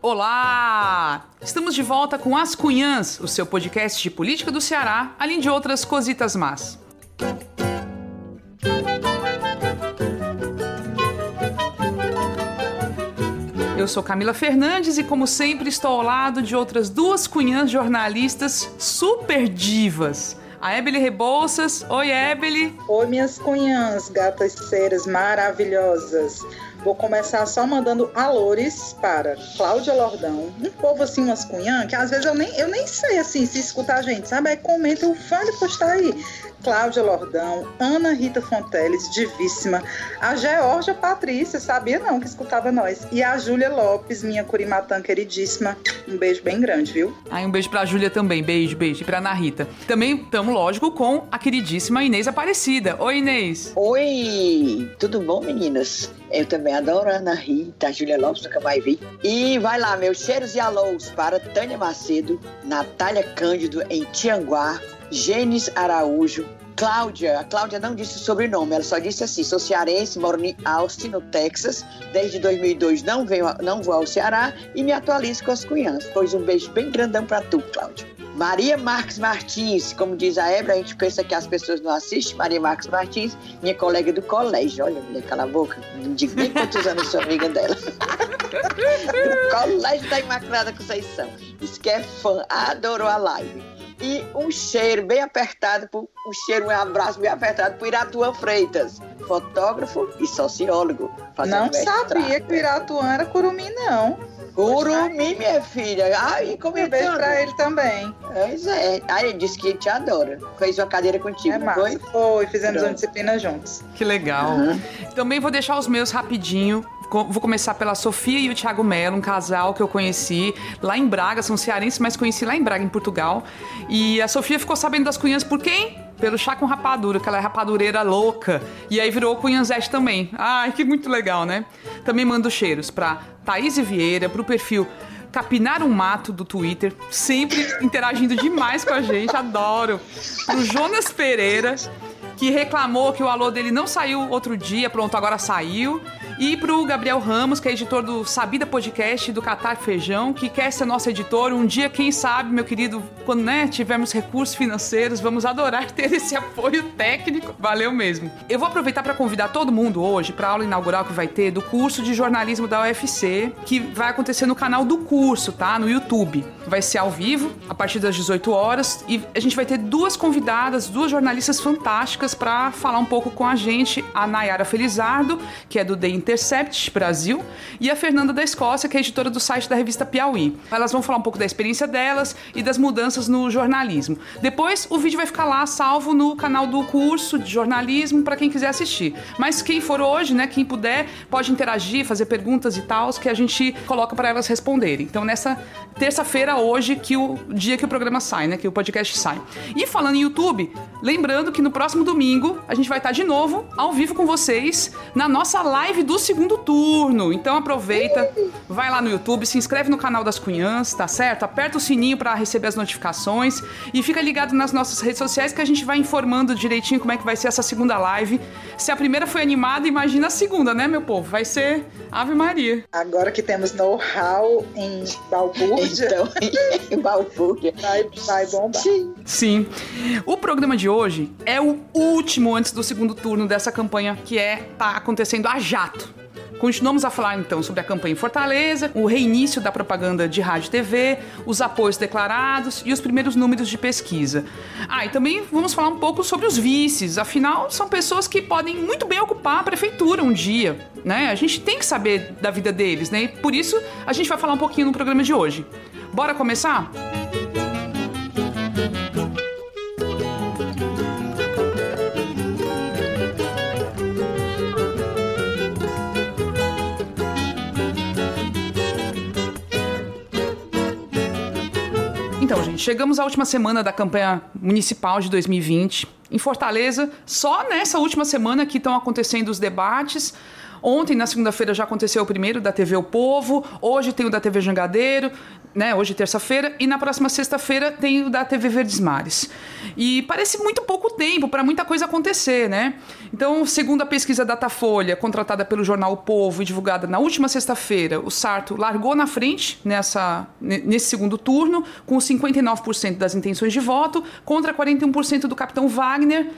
Olá! Estamos de volta com As Cunhãs, o seu podcast de política do Ceará, além de outras cositas más. Eu sou Camila Fernandes e, como sempre, estou ao lado de outras duas cunhãs jornalistas super divas. A Ebele Rebouças. Oi, Ebele. Oi, minhas cunhãs, gatas ceras maravilhosas. Vou começar só mandando alores para Cláudia Lordão, um povo assim, umas cunhã, que às vezes eu nem, eu nem sei assim se escutar a gente, sabe? Aí comenta, o fã de postar aí. Cláudia Lordão, Ana Rita Fonteles, divíssima, a Georgia Patrícia, sabia não que escutava nós, e a Júlia Lopes, minha curimatã queridíssima. Um beijo bem grande, viu? Aí um beijo pra Júlia também, beijo, beijo. E pra Ana Rita. Também estamos, lógico, com a queridíssima Inês Aparecida. Oi, Inês. Oi, tudo bom, meninas? Eu também adoro a Ana Rita, a Júlia Lopes nunca vai vir. E vai lá, meus cheiros e alôs para Tânia Macedo, Natália Cândido em Tianguá, Gênesis Araújo, Cláudia, a Cláudia não disse o sobrenome, ela só disse assim: sou cearense, moro em Austin, no Texas. Desde 2002 não, venho, não vou ao Ceará e me atualizo com as cunhãs. Pois um beijo bem grandão para tu, Cláudia. Maria Marques Martins, como diz a Ebra, a gente pensa que as pessoas não assistem. Maria Marques Martins, minha colega do colégio. Olha, mulher, cala a boca. Não digo nem quantos anos sou amiga dela. do colégio da Imaculada Conceição. Diz que é fã, adorou a live e um cheiro bem apertado, um cheiro, um abraço bem apertado para Iratuan Freitas, fotógrafo e sociólogo. Não sabia que o Iratuan era curumim, não. Curumim, minha filha. Ai, comentando. Um beijo pra ele também. Pois é. Aí ele disse que te adora. Fez uma cadeira contigo, é não foi? Foi, fizemos Pronto. uma disciplina juntos. Que legal. Uhum. Também vou deixar os meus rapidinho vou começar pela Sofia e o Thiago Mello, um casal que eu conheci lá em Braga, são cearenses, mas conheci lá em Braga, em Portugal. E a Sofia ficou sabendo das cunhas por quem? Pelo chá com rapadura, que ela é rapadureira louca. E aí virou cunhanzete também. Ai, que muito legal, né? Também mando cheiros pra Thaís Vieira, pro perfil Capinar um Mato do Twitter, sempre interagindo demais com a gente, adoro. Pro Jonas Pereira, que reclamou que o alô dele não saiu outro dia, pronto, agora saiu. E pro Gabriel Ramos, que é editor do Sabida Podcast do Catar Feijão, que quer ser nosso editor. Um dia, quem sabe, meu querido, quando né, tivermos recursos financeiros, vamos adorar ter esse apoio técnico. Valeu mesmo. Eu vou aproveitar para convidar todo mundo hoje para a aula inaugural que vai ter do curso de jornalismo da UFC, que vai acontecer no canal do curso, tá? No YouTube. Vai ser ao vivo, a partir das 18 horas, e a gente vai ter duas convidadas, duas jornalistas fantásticas para falar um pouco com a gente, a Nayara Felizardo, que é do The Intercept Brasil, e a Fernanda da Escócia, que é editora do site da revista Piauí. Elas vão falar um pouco da experiência delas e das mudanças no jornalismo. Depois, o vídeo vai ficar lá salvo no canal do curso de jornalismo para quem quiser assistir. Mas quem for hoje, né, quem puder, pode interagir, fazer perguntas e tal, que a gente coloca para elas responderem. Então, nessa terça-feira, hoje, que o dia que o programa sai, né, que o podcast sai. E falando em YouTube, lembrando que no próximo domingo a gente vai estar de novo ao vivo com vocês na nossa live do do segundo turno. Então aproveita, vai lá no YouTube, se inscreve no canal das Cunhãs, tá certo? Aperta o sininho para receber as notificações e fica ligado nas nossas redes sociais que a gente vai informando direitinho como é que vai ser essa segunda live. Se a primeira foi animada, imagina a segunda, né, meu povo? Vai ser Ave Maria. Agora que temos know-how em balbúrdia. então, em balbúrdia. Vai, vai bombar. Sim. Sim. O programa de hoje é o último antes do segundo turno dessa campanha que é tá acontecendo a jato. Continuamos a falar então sobre a campanha em Fortaleza, o reinício da propaganda de rádio e TV, os apoios declarados e os primeiros números de pesquisa. Ah, e também vamos falar um pouco sobre os vices, afinal são pessoas que podem muito bem ocupar a prefeitura um dia, né? A gente tem que saber da vida deles, né? E por isso a gente vai falar um pouquinho no programa de hoje. Bora começar? Música Chegamos à última semana da campanha municipal de 2020. Em Fortaleza, só nessa última semana que estão acontecendo os debates, Ontem, na segunda-feira, já aconteceu o primeiro da TV O Povo, hoje tem o da TV Jangadeiro, né? Hoje, terça-feira, e na próxima sexta-feira tem o da TV Verdes Mares. E parece muito pouco tempo para muita coisa acontecer, né? Então, segundo a pesquisa Datafolha, contratada pelo jornal O Povo e divulgada na última sexta-feira, o Sarto largou na frente nessa, nesse segundo turno, com 59% das intenções de voto, contra 41% do capitão Wagner.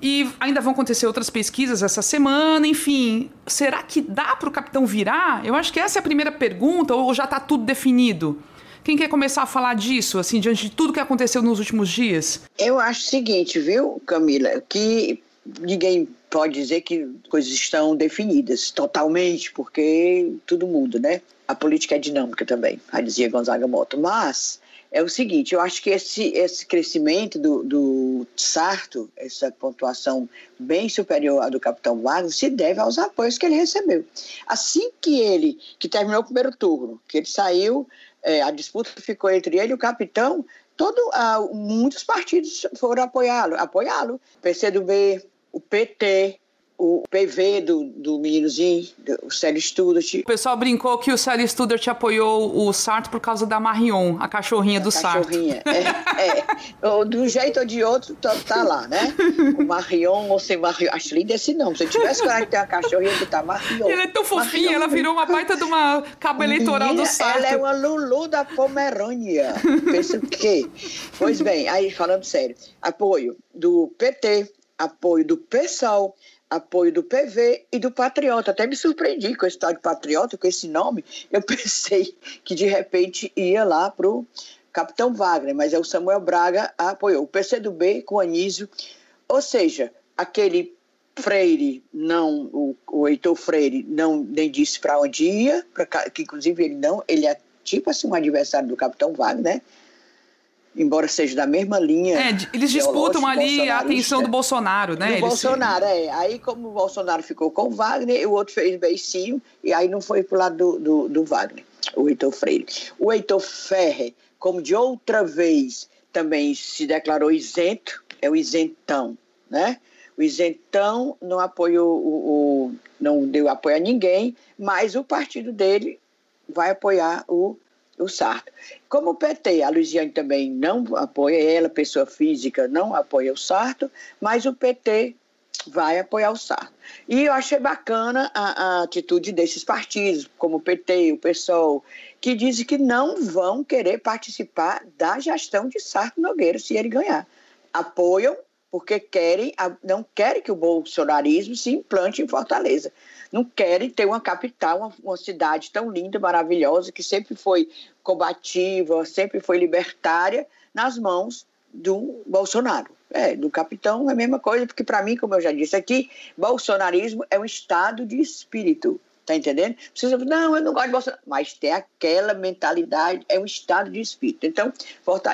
E ainda vão acontecer outras pesquisas essa semana, enfim. Será que dá para o capitão virar? Eu acho que essa é a primeira pergunta, ou já está tudo definido? Quem quer começar a falar disso, assim, diante de tudo que aconteceu nos últimos dias? Eu acho o seguinte, viu, Camila, que ninguém pode dizer que coisas estão definidas totalmente, porque tudo muda, né? A política é dinâmica também, a dizia Gonzaga Mota. Mas é o seguinte, eu acho que esse, esse crescimento do, do Sarto, essa pontuação bem superior à do Capitão Wagner, se deve aos apoios que ele recebeu. Assim que ele, que terminou o primeiro turno, que ele saiu é, a disputa ficou entre ele e o capitão, todo, ah, muitos partidos foram apoiá-lo, apoiá-lo. PCdoB, o PT, o PV do, do meninozinho, o Célio Studart. O pessoal brincou que o Célio Studart apoiou o Sarto por causa da Marion, a cachorrinha a do cachorrinha. Sarto. É, é. De um jeito ou de outro, tá, tá lá, né? O Marion ou sem Marion. Acho lindo esse nome. Se eu tivesse coragem de ter uma cachorrinha que tá Marion. Ela é tão fofinha, Marion. ela virou uma baita de uma cabo eleitoral Menina, do Sarto. Ela é uma Lulu da Pomerânia. Pensa o quê? Pois bem, aí falando sério, apoio do PT, apoio do PSOL, apoio do PV e do Patriota. Até me surpreendi com esse tal de Patriota, com esse nome. Eu pensei que de repente ia lá para o Capitão Wagner, mas é o Samuel Braga apoiou. O PCdoB com Anísio, ou seja, aquele Freire não, o, o Heitor Freire não nem disse para onde ia, pra, que inclusive ele não, ele é tipo assim um adversário do Capitão Wagner, né? Embora seja da mesma linha. É, eles disputam ali a atenção do Bolsonaro, né? Do Bolsonaro, é. Aí, como o Bolsonaro ficou com o Wagner, o outro fez beicinho, e aí não foi pro lado do, do, do Wagner, o Heitor Freire. O Heitor Ferre, como de outra vez também se declarou isento, é o isentão, né? O isentão não apoiou o, o não deu apoio a ninguém, mas o partido dele vai apoiar o o Sarto. Como o PT, a Luiziane também não apoia, ela, pessoa física, não apoia o Sarto, mas o PT vai apoiar o Sarto. E eu achei bacana a, a atitude desses partidos, como o PT, o PSOL, que dizem que não vão querer participar da gestão de Sarto Nogueira se ele ganhar. Apoiam porque querem, não querem que o bolsonarismo se implante em Fortaleza não querem ter uma capital, uma, uma cidade tão linda, maravilhosa, que sempre foi combativa, sempre foi libertária, nas mãos do Bolsonaro. É, do capitão é a mesma coisa, porque para mim, como eu já disse aqui, bolsonarismo é um estado de espírito. Tá entendendo? Precisa, não, eu não gosto de Bolsonaro. Mas tem aquela mentalidade, é um estado de espírito. Então,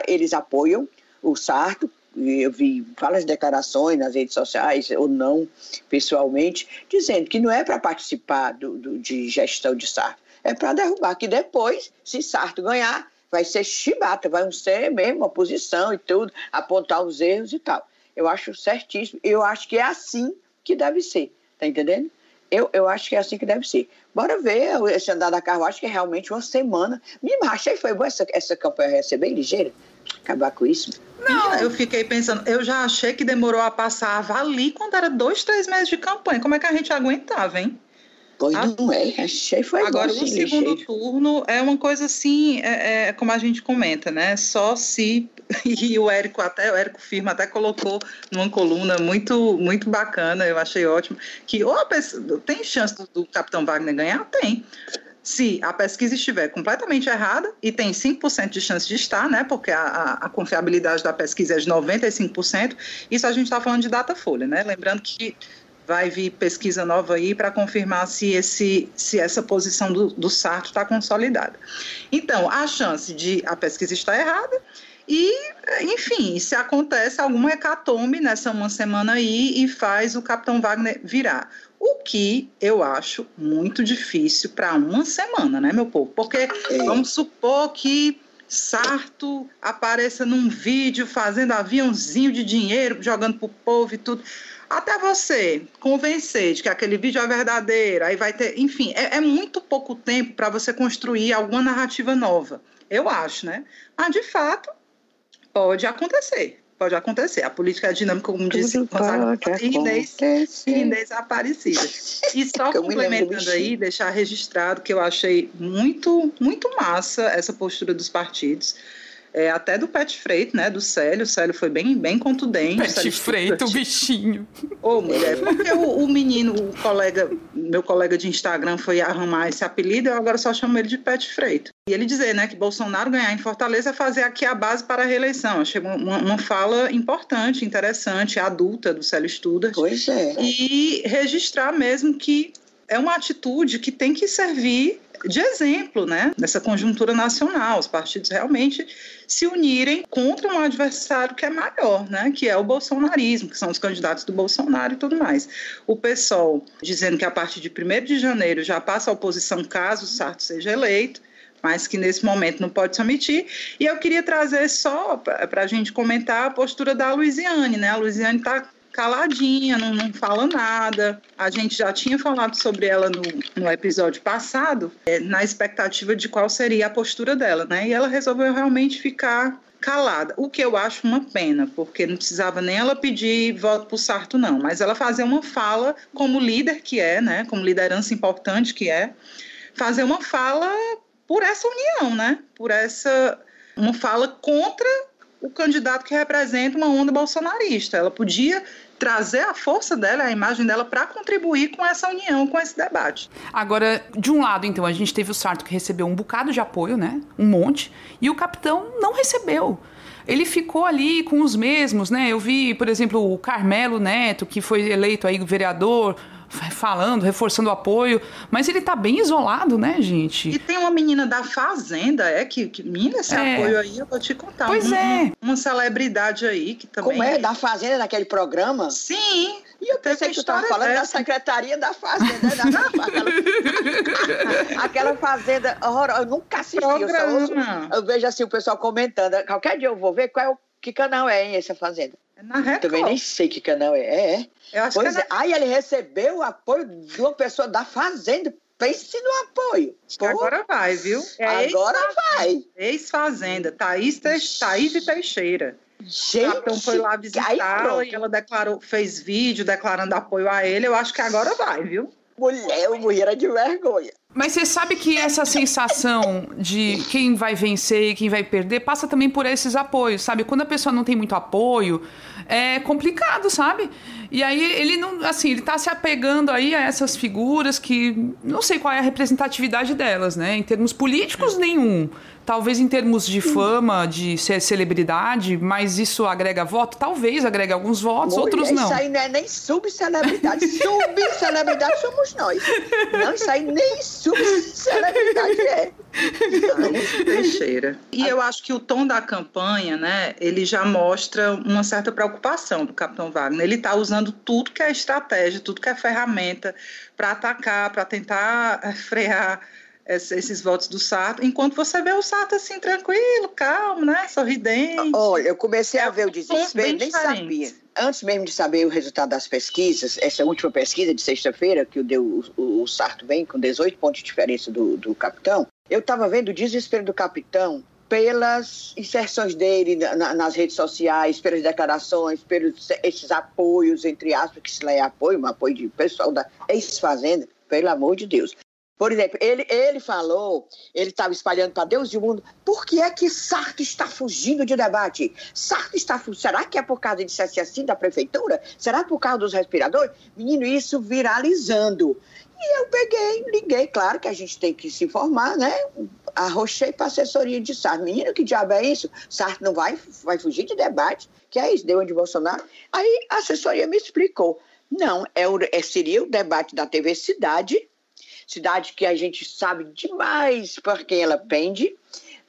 eles apoiam o Sarto, eu vi várias declarações nas redes sociais, ou não pessoalmente, dizendo que não é para participar do, do, de gestão de Sarto, é para derrubar, que depois, se Sarto ganhar, vai ser chibata, vai ser mesmo oposição e tudo, apontar os erros e tal. Eu acho certíssimo, eu acho que é assim que deve ser, tá entendendo? Eu, eu acho que é assim que deve ser. Bora ver esse andar da carruagem, que é realmente uma semana. Me achei foi boa essa, essa campanha, bem ligeira, acabar com isso. Não, eu fiquei pensando, eu já achei que demorou a passar ali quando era dois, três meses de campanha. Como é que a gente aguentava, hein? Pois a... não é, achei foi Agora, o segundo turno é uma coisa assim, é, é, como a gente comenta, né? Só se. E o Érico até, o Érico Firma até colocou numa coluna muito, muito bacana, eu achei ótimo, que ou pessoa, tem chance do, do Capitão Wagner ganhar? Tem se a pesquisa estiver completamente errada, e tem 5% de chance de estar, né, porque a, a, a, confiabilidade da pesquisa é de 95%, isso a gente está falando de data folha, né? Lembrando que vai vir pesquisa nova aí para confirmar se, esse, se essa posição do, do Sarto está consolidada. Então, a chance de a pesquisa estar errada e, enfim, se acontece alguma hecatombe nessa uma semana aí e faz o Capitão Wagner virar. O que eu acho muito difícil para uma semana, né, meu povo? Porque é. vamos supor que Sarto apareça num vídeo fazendo aviãozinho de dinheiro, jogando pro povo e tudo. Até você convencer de que aquele vídeo é verdadeiro, aí vai ter. Enfim, é, é muito pouco tempo para você construir alguma narrativa nova. Eu acho, né? Mas, de fato, pode acontecer pode acontecer. A política é dinâmica, como disse Gonzaga, Inês Aparecida. E só complementando aí, deixar registrado que eu achei muito, muito massa essa postura dos partidos é, até do Pet Freight, né? Do Célio. O Célio foi bem, bem contundente. Pet Freight, o bichinho. Ô, mulher, porque o, o, menino, o colega, meu colega de Instagram foi arrumar esse apelido, eu agora só chamo ele de Pet Freight. E ele dizer, né, que Bolsonaro ganhar em Fortaleza é fazer aqui a base para a reeleição. Achei uma, uma fala importante, interessante, adulta do Célio Studas. Pois é. E registrar mesmo que é uma atitude que tem que servir de exemplo, né, nessa conjuntura nacional, os partidos realmente se unirem contra um adversário que é maior, né, que é o bolsonarismo, que são os candidatos do Bolsonaro e tudo mais. O PSOL dizendo que a partir de 1 de janeiro já passa a oposição caso o Sarto seja eleito, mas que nesse momento não pode se omitir. E eu queria trazer só para a gente comentar a postura da Luiziane, né? A Luiziane está caladinha, não, não fala nada. A gente já tinha falado sobre ela no, no episódio passado, é, na expectativa de qual seria a postura dela, né? E ela resolveu realmente ficar calada, o que eu acho uma pena, porque não precisava nem ela pedir voto para o Sarto, não, mas ela fazer uma fala como líder que é, né? Como liderança importante que é, fazer uma fala por essa união, né? Por essa uma fala contra o candidato que representa uma onda bolsonarista. Ela podia trazer a força dela, a imagem dela, para contribuir com essa união, com esse debate. Agora, de um lado, então, a gente teve o Sarto que recebeu um bocado de apoio, né? Um monte, e o capitão não recebeu ele ficou ali com os mesmos, né? Eu vi, por exemplo, o Carmelo Neto, que foi eleito aí vereador, falando, reforçando o apoio, mas ele tá bem isolado, né, gente? E tem uma menina da Fazenda, é que, que menina, esse é. apoio aí, eu vou te contar. Pois um, é. Uma celebridade aí que também. Como é? Da Fazenda, naquele programa? Sim. E eu pensei que tu estava falando da Secretaria da Fazenda, né? Da, aquela, aquela fazenda horrorosa. Eu nunca assisti. Eu, ouço, eu, vejo assim o pessoal comentando. Qualquer dia eu vou ver qual é o, que canal é, hein, essa fazenda. É na Record. Também nem sei que canal é. É, é. Eu acho pois que é. é. Aí ele recebeu o apoio de uma pessoa da Fazenda. Pense no apoio. Pô, agora vai, viu? É agora vai. Ex-Fazenda, Thaís, Thaís e Teixeira. Gente, o capitão foi lá visitar e ela declarou, fez vídeo declarando apoio a ele. Eu acho que agora vai, viu? Mulher, eu morria de vergonha. Mas você sabe que essa sensação de quem vai vencer e quem vai perder passa também por esses apoios, sabe? Quando a pessoa não tem muito apoio, é complicado, sabe? E aí ele não, assim, ele tá se apegando aí a essas figuras que não sei qual é a representatividade delas, né? Em termos políticos, nenhum. Talvez em termos de fama, de ser celebridade, mas isso agrega voto? Talvez agregue alguns votos, Mulher, outros não. Isso aí não é nem subcelebridade. subcelebridade somos nós. Não, isso aí nem subcelebridade é. Teixeira. E eu acho que o tom da campanha, né, ele já mostra uma certa preocupação do Capitão Wagner. Ele está usando tudo que é estratégia, tudo que é ferramenta para atacar, para tentar eh, frear esses votos do Sarto, enquanto você vê o Sarto assim, tranquilo, calmo, né? Sorridente. Olha, eu comecei a ver o desespero, nem sabia. Antes mesmo de saber o resultado das pesquisas, essa última pesquisa de sexta-feira, que deu o, o, o Sarto vem com 18 pontos de diferença do, do capitão, eu estava vendo o desespero do capitão pelas inserções dele na, nas redes sociais, pelas declarações, pelos esses apoios, entre aspas, que se lá é apoio, um apoio de pessoal da ex-fazenda, pelo amor de Deus. Por exemplo, ele, ele falou, ele estava espalhando para Deus e o mundo, por que é que Sarto está fugindo de debate? Sarto está fugindo, será que é por causa de CSS assim da prefeitura? Será por causa dos respiradores? Menino, isso viralizando. E eu peguei, liguei, claro que a gente tem que se informar, né? Arrochei para a assessoria de Sarto. Menino, que diabo é isso? Sarto não vai, vai fugir de debate? Que é isso? Deu de Bolsonaro? Aí a assessoria me explicou. Não, é, é seria o debate da TV Cidade cidade que a gente sabe demais para quem ela pende,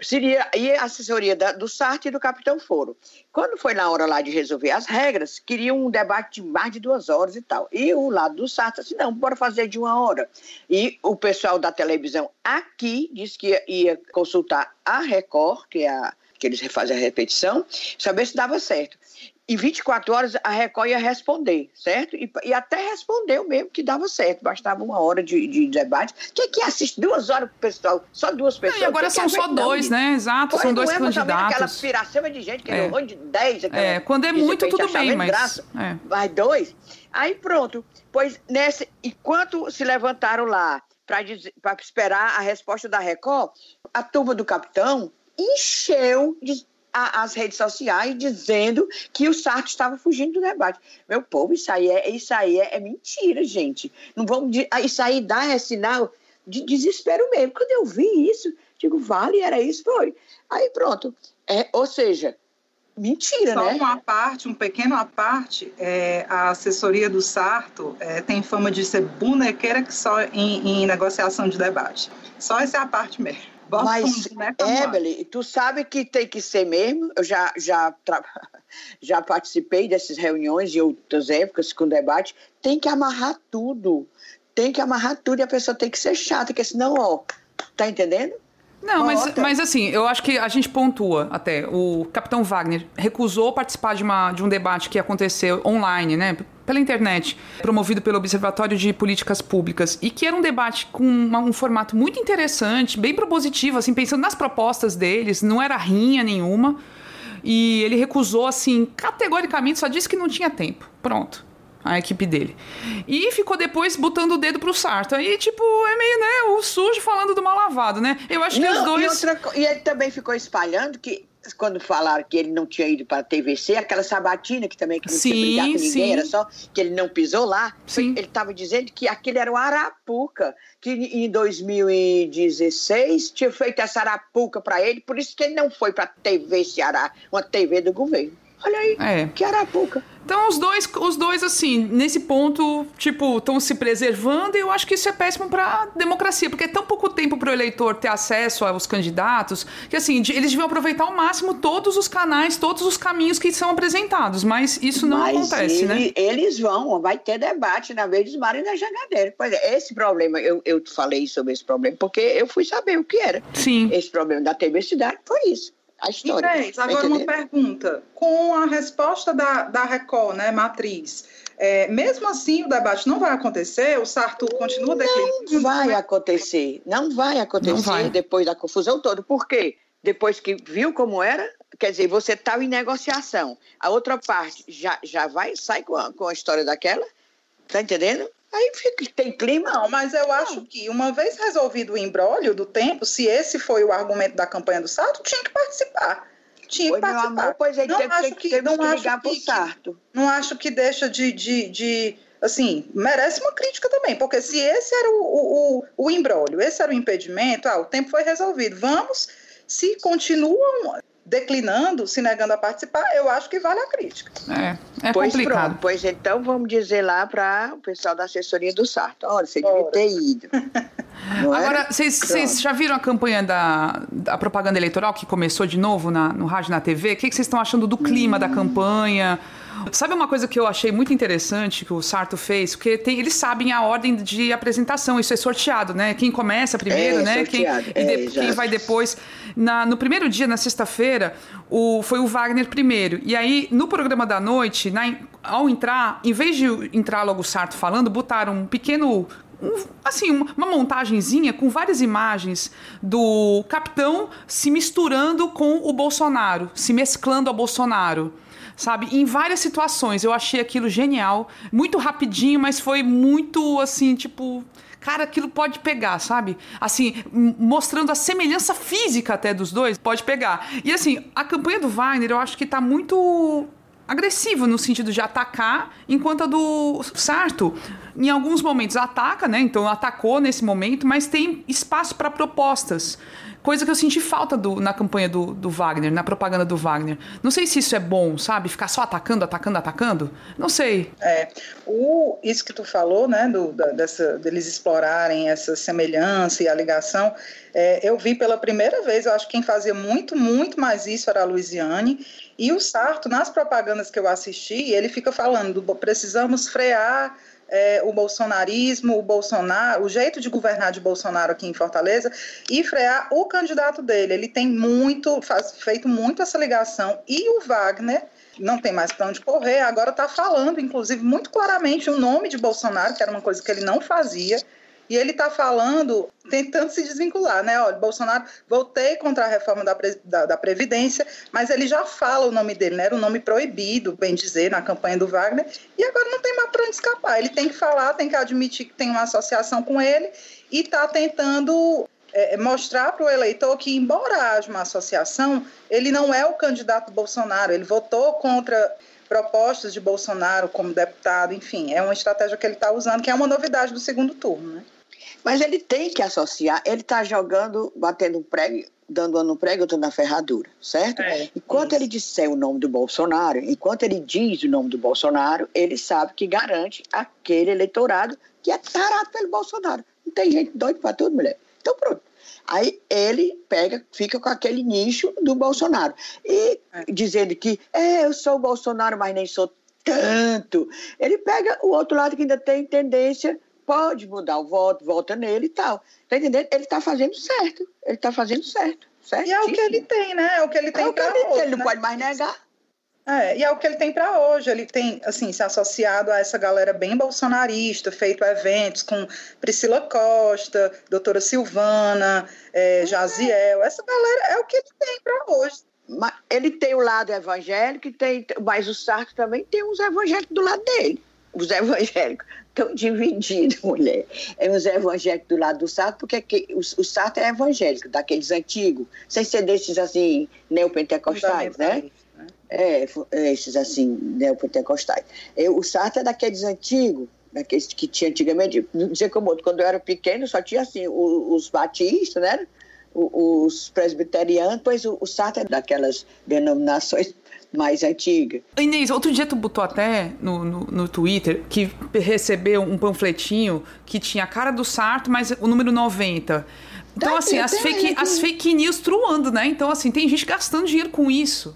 seria e a assessoria da, do Sartre e do Capitão Foro. Quando foi na hora lá de resolver as regras, queriam um debate de mais de duas horas e tal. E o lado do Sartre disse, não, bora fazer de uma hora. E o pessoal da televisão aqui disse que ia, ia consultar a Record, que é a que eles fazem a repetição, saber se dava certo em 24 horas a Record ia responder, certo? E, e, até respondeu mesmo que dava certo, bastava uma hora de, de debate. Quem que assiste duas horas pro pessoal? Só duas pessoas. E agora são só dois, não, né? Exato, pois são dois é, candidatos. Aquela piracema de gente, que é um de 10. É, quando é muito, tudo bem, mas... Graça, é. Vai dois. Aí pronto. Pois nesse, enquanto se levantaram lá para esperar a resposta da Record, a turma do capitão encheu de a, as redes sociais dizendo que o Sarto estava fugindo do debate. Meu povo, isso aí é, isso aí é, é mentira, gente. Não vamos, ah, isso aí dá é sinal de desespero mesmo. Quando eu vi isso, digo, vale, era isso, foi. Aí pronto. É, ou seja, mentira, Só né? Só uma parte, um pequeno à parte, é, a assessoria do Sarto é, tem fama de ser bonequeira que só em, em negociação de debate. Só essa é a parte mesmo. Mas, né, Emily, tu sabe que tem que ser mesmo. Eu já, já, tra... já participei dessas reuniões em outras épocas com debate. Tem que amarrar tudo. Tem que amarrar tudo e a pessoa tem que ser chata, porque senão, ó, tá entendendo? Não, mas, mas assim, eu acho que a gente pontua até. O capitão Wagner recusou participar de, uma, de um debate que aconteceu online, né? Pela internet, promovido pelo Observatório de Políticas Públicas, e que era um debate com uma, um formato muito interessante, bem propositivo, assim, pensando nas propostas deles, não era rinha nenhuma. E ele recusou, assim, categoricamente, só disse que não tinha tempo. Pronto a equipe dele. E ficou depois botando o dedo pro Sarto. Aí, tipo, é meio, né, o sujo falando do mal lavado, né? Eu acho que os dois. E, outra, e ele também ficou espalhando que quando falaram que ele não tinha ido para a TVC, aquela sabatina que também que não sim, tinha brigado com ninguém, sim. era só que ele não pisou lá. Sim. Ele estava dizendo que aquele era o Arapuca, que em 2016 tinha feito essa Arapuca para ele, por isso que ele não foi para a TV Ceará, uma TV do governo. Olha aí, é. que Arapuca. Então os dois, os dois assim, nesse ponto, tipo, estão se preservando e eu acho que isso é péssimo para democracia, porque é tão pouco tempo para o eleitor ter acesso aos candidatos, que assim, eles deviam aproveitar ao máximo todos os canais, todos os caminhos que são apresentados, mas isso não mas acontece, ele, né? Eles vão, vai ter debate na vez dos mares e da Jangadeira. Pois é, esse problema, eu, eu falei sobre esse problema porque eu fui saber o que era. Sim. Esse problema da TV Cidade foi isso a história. Inês, agora uma pergunta. Com a resposta da, da Record, né, matriz, é, mesmo assim o debate não vai acontecer? O Sarto continua declinando? Não vai acontecer. Não vai acontecer não vai. depois da confusão toda. Por quê? Depois que viu como era, quer dizer, você estava tá em negociação. A outra parte já, já vai, sai com a, com a história daquela, tá entendendo? Aí fica, tem clima. Não, mas eu acho que uma vez resolvido o embrólio do tempo, se esse foi o argumento da campanha do Sarto, tinha que participar. Tinha que participar. Amor, pois é, não acho que, não que ligar pro Sarto. Não acho que deixa de, de, de assim, merece uma crítica também, porque se esse era o, o, o embrólio, esse era o impedimento, ah, o tempo foi resolvido. Vamos, se continuam declinando, se negando a participar, eu acho que vale a crítica. É, é pois complicado. Pronto, pois então vamos dizer lá para o pessoal da assessoria do Sarto, olha, você devia ter ido. Agora, vocês já viram a campanha da, da, propaganda eleitoral que começou de novo na, no rádio e na TV? O que vocês estão achando do clima hum. da campanha? Sabe uma coisa que eu achei muito interessante que o Sarto fez? Porque tem, eles sabem a ordem de apresentação, isso é sorteado, né? Quem começa primeiro, é, né? Quem, é, de, quem vai depois. Na, no primeiro dia, na sexta-feira, o, foi o Wagner primeiro. E aí, no programa da noite, na, ao entrar, em vez de entrar logo o Sarto falando, botaram um pequeno um, assim, uma montagenzinha com várias imagens do capitão se misturando com o Bolsonaro, se mesclando ao Bolsonaro sabe? Em várias situações. Eu achei aquilo genial. Muito rapidinho, mas foi muito assim, tipo. Cara, aquilo pode pegar, sabe? Assim, mostrando a semelhança física até dos dois, pode pegar. E assim, a campanha do Weiner, eu acho que tá muito agressiva no sentido de atacar, enquanto a do Sarto, em alguns momentos ataca, né? Então atacou nesse momento, mas tem espaço para propostas. Coisa que eu senti falta do, na campanha do, do, Wagner, na propaganda do Wagner. Não sei se isso é bom, sabe? Ficar só atacando, atacando, atacando. Não sei. É. O, isso que tu falou, né? Do, da, dessa, deles explorarem essa semelhança e a ligação. É, eu vi pela primeira vez, eu acho que quem fazia muito, muito mais isso era a Luiziane. E o Sarto, nas propagandas que eu assisti, ele fica falando do precisamos frear é, o bolsonarismo, o Bolsonaro, o jeito de governar de Bolsonaro aqui em Fortaleza e frear o candidato dele. Ele tem muito, faz, feito muito essa ligação. E o Wagner não tem mais para onde correr, agora está falando, inclusive, muito claramente o nome de Bolsonaro, que era uma coisa que ele não fazia. E ele está falando, tentando se desvincular, né? Olha, Bolsonaro, voltei contra a reforma da, da, da, Previdência, mas ele já fala o nome dele, né? Era um nome proibido, bem dizer, na campanha do Wagner, e agora não tem mais para onde escapar. Ele tem que falar, tem que admitir que tem uma associação com ele e está tentando é, mostrar para o eleitor que, embora haja uma associação, ele não é o candidato Bolsonaro, ele votou contra propostas de Bolsonaro como deputado, enfim, é uma estratégia que ele está usando, que é uma novidade do segundo turno, né? Mas ele tem que associar, ele está jogando, batendo um prego, dando um no prego, outro na ferradura, certo? É, enquanto isso. ele disser o nome do Bolsonaro, enquanto ele diz o nome do Bolsonaro, ele sabe que garante aquele eleitorado que é tarado pelo Bolsonaro. Não tem gente doida para tudo, mulher. Então pronto. Aí ele pega, fica com aquele nicho do Bolsonaro. E é. dizendo que é, eu sou o Bolsonaro, mas nem sou tanto. Ele pega o outro lado que ainda tem tendência pode mudar o voto, volta nele e tal. Tá entendendo? Ele está fazendo certo. Ele está fazendo certo. E é o que ele tem, né? É o que ele tem é para hoje. Ele né? não pode mais negar. É, e é o que ele tem para hoje. Ele tem, assim, se associado a essa galera bem bolsonarista, feito eventos com Priscila Costa, doutora Silvana, é, Jaziel. Essa galera é o que ele tem para hoje. Mas ele tem o lado evangélico, tem, mas o Sarto também tem uns evangélicos do lado dele. Os evangélicos estão divididos, mulher. É os evangélicos do lado do Sarto, porque que, o, o Sarto é evangélico, daqueles antigos, sem ser desses assim, neopentecostais, né? né? É, esses assim, neopentecostais. Eu, o Sarto é daqueles antigos, daqueles que tinha antigamente, dizer como quando eu era pequeno só tinha assim, os, os batistas, né? Os presbiterianos, pois o, o Sarto é daquelas denominações mais antiga. Inês, outro dia tu botou até no, no, no, Twitter que recebeu um panfletinho que tinha a cara do Sarto, mas o número 90. Então, tá assim, as fake, as fake news truando, né? Então, assim, tem gente gastando dinheiro com isso.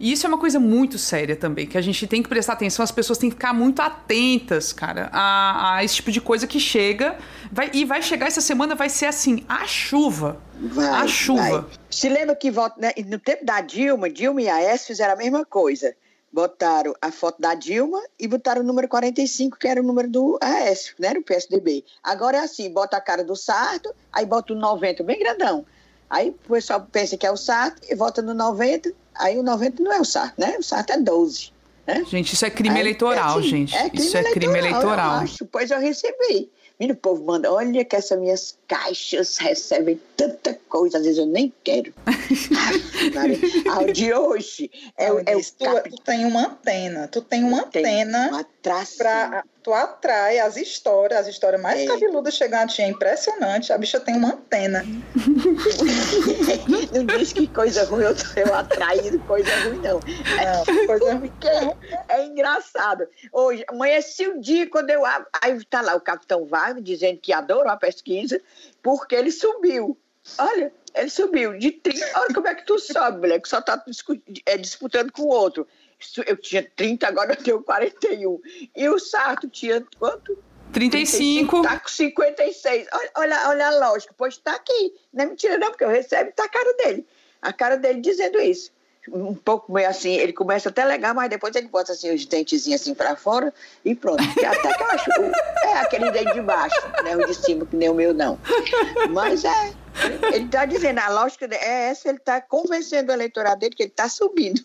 E isso é uma coisa muito séria também, que a gente tem que prestar atenção, as pessoas têm que ficar muito atentas, cara, a, a esse tipo de coisa que chega. Vai, e vai chegar essa semana, vai ser assim, a chuva. Vai, a chuva. Vai. Se lembra que né, no tempo da Dilma, Dilma e a S fizeram a mesma coisa. Botaram a foto da Dilma e botaram o número 45, que era o número do Aécio, né? O PSDB. Agora é assim, bota a cara do Sarto, aí bota o 90, bem grandão. Aí o pessoal pensa que é o Sarto e vota no 90, Aí o 90 não é o Sarto, né? O Sarto é 12. Né? Gente, isso é crime Aí, eleitoral, assim, gente. É crime isso é crime eleitoral. Eu acho, pois eu recebi. Menino, o povo manda, olha que essas minhas caixas recebem tanta coisa, às vezes eu nem quero. ah, o de hoje é, é o. Tu, tu, tem uma antena, tu tem uma antena. Uma pra, tu atrai as histórias, as histórias mais é. cabeludas chegam a ti, é impressionante. A bicha tem uma antena. não diz que coisa ruim eu, eu atraído, coisa ruim, não. não coisa ruim. É, é engraçado. Hoje, amanheci o dia quando eu aí tá lá o Capitão Wagner dizendo que adorou a pesquisa, porque ele subiu. Olha, ele subiu de 30. Olha como é que tu sobe, mulher, que só tá é, disputando com o outro. Eu tinha 30, agora eu tenho 41. E o Sarto tinha quanto? 35. Tá com 56. Olha, olha, olha a lógica. Pois tá aqui. Não é mentira, não, porque eu recebo tá a cara dele. A cara dele dizendo isso. Um pouco meio assim, ele começa até legal, mas depois ele bota assim os dentezinhos assim para fora e pronto. Até que eu acho. É aquele dente de baixo, né? O de cima, que nem o meu, não. Mas é. Ele está dizendo, a lógica é essa, ele está convencendo o eleitorado dele que ele está subindo.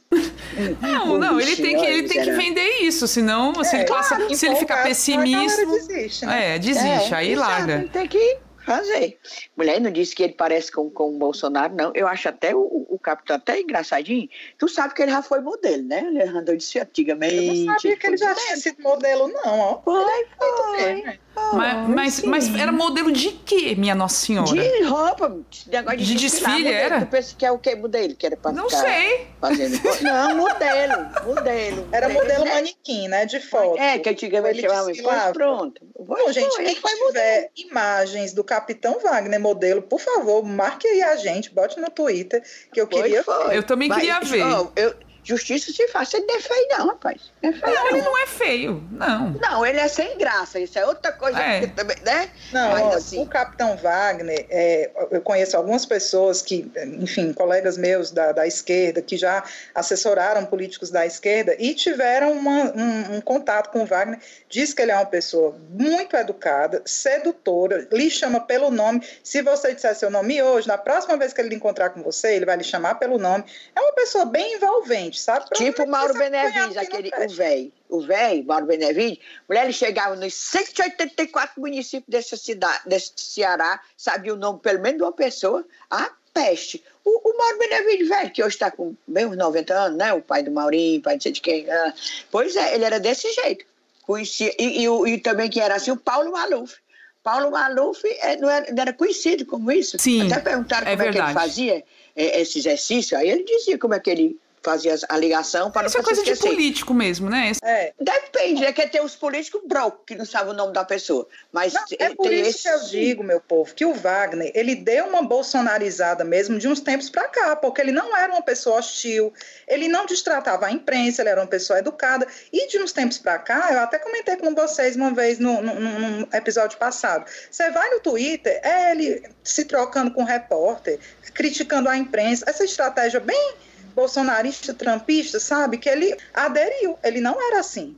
Não, não, ele tem que, ele tem que vender isso, senão é, se, ele, passa, se ele ficar pessimista. Desiste, né? É, desiste, é, aí larga. Tem que fazer. Mulher não disse que ele parece com, com o Bolsonaro, não. Eu acho até o, o capitão até engraçadinho. Tu sabe que ele já foi modelo, né? Ele andou disso antigamente. Eu não sabia que ele já tinha sido modelo, não, ó. Foi, foi. Mas, mas, mas era modelo de quê, minha Nossa Senhora? De roupa, negócio de, De desfile, modelo. era? Tu pensa que é o que modelo? Que era pra Não ficar sei. Fazendo... Não, modelo, modelo. Era modelo né? manequim, né? De foto. É, que antigamente chamava. Pois pronto. Bom, gente, quem foi tiver imagens do Capitão Wagner modelo, por favor, marque aí a gente, bote no Twitter, que eu Pois queria foi. Eu também Mas, queria ver. ó, eu- justiça se faz, ele não é feio não, rapaz. Não é feio Não, não. ele não é feio, não. Não, ele é sem graça, isso é outra coisa É. que também, né? Não, Mas, ó, assim- o Capitão Wagner, é, eu conheço algumas pessoas que, enfim, colegas meus da, da esquerda, que já assessoraram políticos da esquerda e tiveram uma- um, um contato com o Wagner. Diz que ele é uma pessoa muito educada, sedutora, lhe chama pelo nome. Se você disser seu nome hoje, na próxima vez que ele encontrar com você, ele vai lhe chamar pelo nome. É uma pessoa bem envolvente, sabe? Tipo o Mauro Benevides, aquele, o velho. O velho, Mauro Benevides, mulher, ele chegava nos 184 municípios dessa cidade, desse Ceará, sabia o nome pelo menos de uma pessoa, a peste. O, o Mauro Benevides, velho, que hoje está com bem uns 90 anos, né? O pai do Maurinho, pai de sei de quem. ah. Pois é, ele era desse jeito. Conhecia, e, e, e também que era assim, o Paulo Maluf. Paulo Maluf é, não, era, não era conhecido como isso. Sim, Até perguntaram é como é que ele verdade. fazia é, esse exercício, aí ele dizia como é que ele fazia a ligação para Isso é não se coisa de esquecer. político mesmo, né? É, Depende, né? Que tem os políticos broke, que não sabem o nome da pessoa. Mas Não, é por tem isso esse... que eu digo, meu povo, que o Wagner, ele deu uma bolsonarizada mesmo de uns tempos para cá, porque ele não era uma pessoa hostil, ele não destratava a imprensa, ele era uma pessoa educada, e de uns tempos para cá, eu até comentei com vocês uma vez no, no- num episódio passado, você vai no Twitter, é ele se trocando com o repórter, criticando a imprensa, essa estratégia bem bolsonarista, trampista, sabe, que ele aderiu, ele não era assim.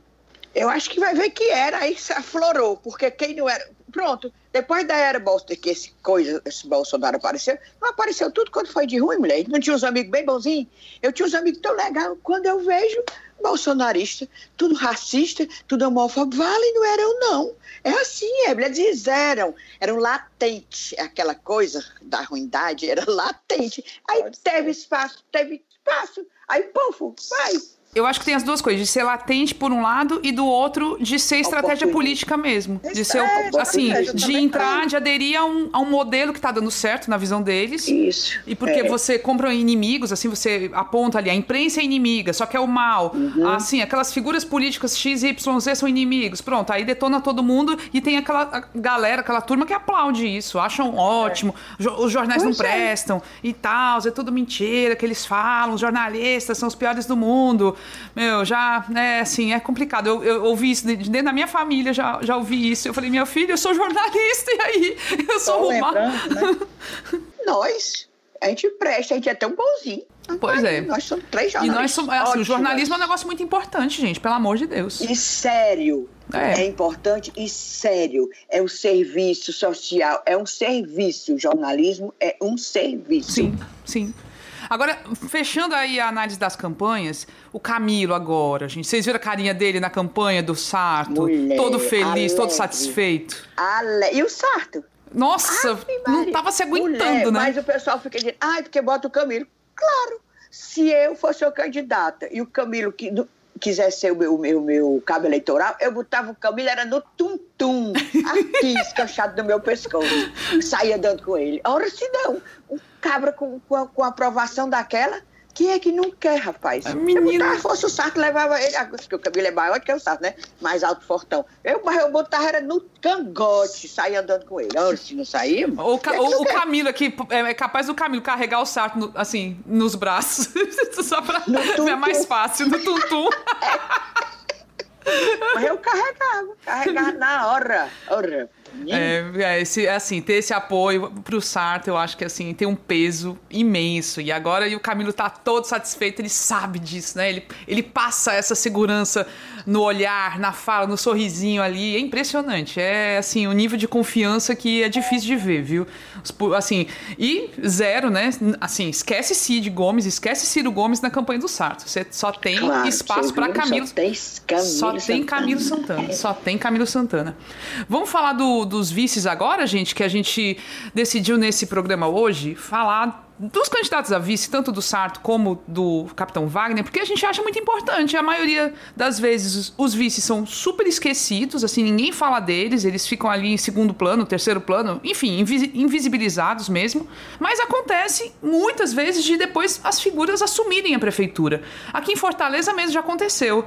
Eu acho que vai ver que era, aí se aflorou, porque quem não era. Pronto, depois da era Bolsonaro, que esse, coisa, esse Bolsonaro apareceu, não apareceu tudo quando foi de ruim, mulher. Não tinha uns amigos bem bonzinhos? Eu tinha uns amigos tão legais. Quando eu vejo bolsonarista, tudo racista, tudo homófobo, vale, não era eu, não. É assim, é, eles fizeram, era um latente, aquela coisa da ruindade, era latente. Aí Pode teve espaço, teve aí, pufo, vai. Eu acho que tem as duas coisas, de ser latente por um lado e do outro de ser estratégia política mesmo. De ser, é, assim, de entrar, de aderir a um, a um modelo que tá dando certo na visão deles. Isso. E porque É. você compra inimigos, assim, você aponta ali, a imprensa é inimiga, só que é o mal. Uhum. Assim, aquelas figuras políticas X, Y, Z são inimigos. Pronto, aí detona todo mundo e tem aquela galera, aquela turma que aplaude isso, acham ótimo. Jo- Os jornais não Pois é. prestam e tal, é tudo mentira que eles falam, os jornalistas são os piores do mundo. Meu, já, né, assim, é complicado. Eu, eu ouvi isso de- dentro da minha família, já, já ouvi isso. Eu falei, meu filho, eu sou jornalista, e aí? Eu Só sou uma. lembrando, né? Nós, a gente presta, a gente é tão bonzinho. Pois é. Nós somos três E jornalistas. nós somos. Assim, o jornalismo é um negócio muito importante, gente, pelo amor de Deus. E sério. É. É. importante e sério. É um serviço social, é um serviço. O jornalismo é um serviço. Sim, sim. Agora, fechando aí a análise das campanhas, o Camilo agora, gente. Vocês viram a carinha dele na campanha do Sarto? Mulher, todo feliz, todo alegre. satisfeito. Ale... E o Sarto? Nossa, Ave não Maria. tava se aguentando, Mulher, né? Mas o pessoal fica dizendo, ai, porque bota o Camilo. Claro, se eu fosse a candidata e o Camilo que, do- quisesse ser o meu, meu, meu cabo eleitoral, eu botava o Camilo, era no tum-tum, aqui, escanchado no meu pescoço. Saía dando com ele. Ora, se não, um cabra com, com, a, com a aprovação daquela, quem é que não quer, rapaz? É, Se eu menina. botava, fosse o Sarto, levava ele, porque o Camilo é maior que o Sarto, né? Mais alto, fortão. Eu, mas eu botava era no cangote, saía andando com ele. Se não saía... O, Ca- é o quer? Camilo aqui, é é capaz do Camilo carregar o Sarto, no- assim, nos braços. Só pra No é tum-tum. mais fácil, no tum-tum. Mas eu carregava, carregava na hora. Ora, menino, É, é, esse, assim, ter esse apoio pro Sarto, eu acho que assim, tem um peso imenso. E agora e o Camilo tá todo satisfeito, ele sabe disso, né? Ele, ele passa essa segurança no olhar, na fala, no sorrisinho ali. É impressionante. É assim, um nível de confiança que é difícil de ver, viu? Assim, e zero, né? Assim, esquece Cid Gomes, esquece Ciro Gomes na campanha do Sarto. Você só tem claro, espaço para? Camilo. Só tem Camilo Só tem Santana. Camilo Santana. Só tem Camilo Santana. Vamos falar do, dos vices agora, gente, que a gente decidiu nesse programa hoje falar dos candidatos a vice, tanto do Sarto como do Capitão Wagner, porque a gente acha muito importante. A maioria das vezes os vices são super esquecidos, assim, ninguém fala deles, eles ficam ali em segundo plano, terceiro plano, enfim, invisibilizados mesmo. Mas acontece muitas vezes de depois as figuras assumirem a prefeitura. Aqui em Fortaleza mesmo já aconteceu.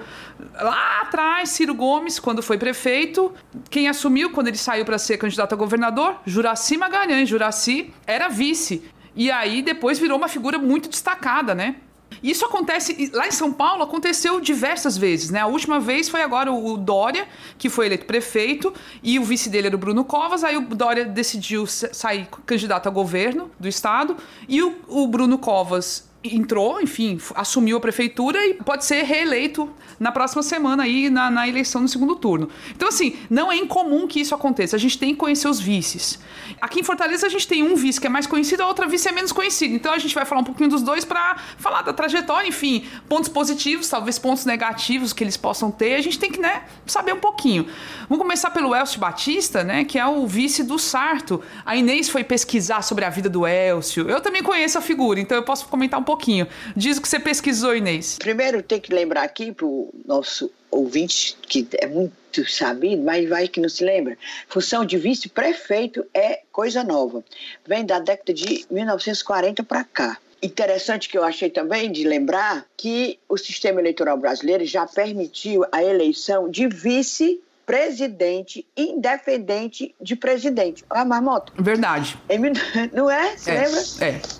Lá atrás, Ciro Gomes, quando foi prefeito, quem assumiu quando ele saiu para ser candidato a governador? Juraci Magalhães. Juraci era vice. E aí depois virou uma figura muito destacada, né? Isso acontece lá em São Paulo, aconteceu diversas vezes, né? A última vez foi agora o Dória, que foi eleito prefeito, e o vice dele era o Bruno Covas. Aí o Dória decidiu sair candidato a governo do estado, e o, o Bruno Covas entrou, enfim, assumiu a prefeitura e pode ser reeleito na próxima semana aí na, na, eleição no segundo turno. Então, assim, não é incomum que isso aconteça. A gente tem que conhecer os vices. Aqui em Fortaleza a gente tem um vice que é mais conhecido, a outra vice é menos conhecida. Então a gente vai falar um pouquinho dos dois para falar da trajetória, enfim, pontos positivos, talvez pontos negativos que eles possam ter. A gente tem que, né, saber um pouquinho. Vamos começar pelo Elcio Batista, né, que é o vice do Sarto. A Inês foi pesquisar sobre a vida do Elcio. Eu também conheço a figura, então eu posso comentar um pouquinho. Diz o que você pesquisou, Inês. Primeiro, tem que lembrar aqui para o nosso ouvinte, que é muito sabido, mas vai que não se lembra. Função de vice-prefeito é coisa nova. Vem da década de 1940 para cá. Interessante que eu achei também de lembrar que o sistema eleitoral brasileiro já permitiu a eleição de vice presidente independente de presidente. Olha a marmota. Verdade. Em, não é? Você é, lembra?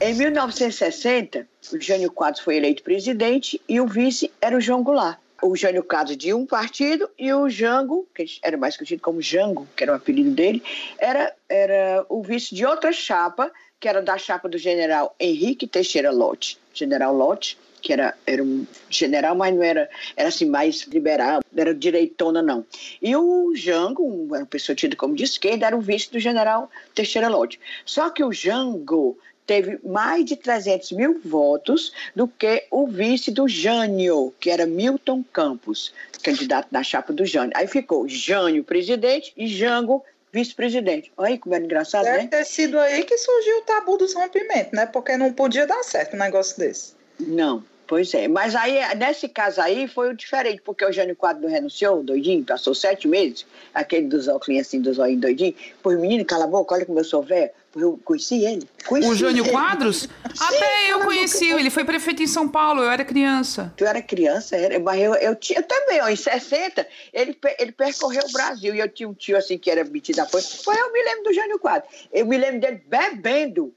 É. Em 1960, o Jânio Quadros foi eleito presidente e o vice era o João Goulart. O Jânio Quadros de um partido e o Jango, que era mais conhecido como Jango, que era o apelido dele, era, era o vice de outra chapa, que era da chapa do general Henrique Teixeira Lote. General Lote, que era, era um general, mas não era, era assim, mais liberal, não era direitona, não. E o Jango, uma pessoa tida como de esquerda, era o vice do general Teixeira Lodge. Só que o Jango teve mais de 300 mil votos do que o vice do Jânio, que era Milton Campos, candidato da chapa do Jânio. Aí ficou Jânio presidente e Jango vice-presidente. Olha aí como era engraçado, Deve né? ter sido aí que surgiu o tabu dos rompimentos, né? Porque não podia dar certo um negócio desse. Não, pois é. Mas aí, nesse caso aí, foi diferente, porque o Jânio Quadro renunciou, doidinho, passou sete meses, aquele dos óculos assim, dos olhinhos doidinho. Pois, menino, cala a boca, olha como eu sou velho. Eu conheci ele. Conheci o Jânio ele. Quadros? Até eu conheci, ele foi prefeito em São Paulo, eu era criança. Tu era criança, era, mas eu, eu, tinha, eu também, ó, em 60, ele, ele percorreu o Brasil e eu tinha um tio assim que era metido a foi. Foi eu me lembro do Jânio Quadros. Eu me lembro dele bebendo.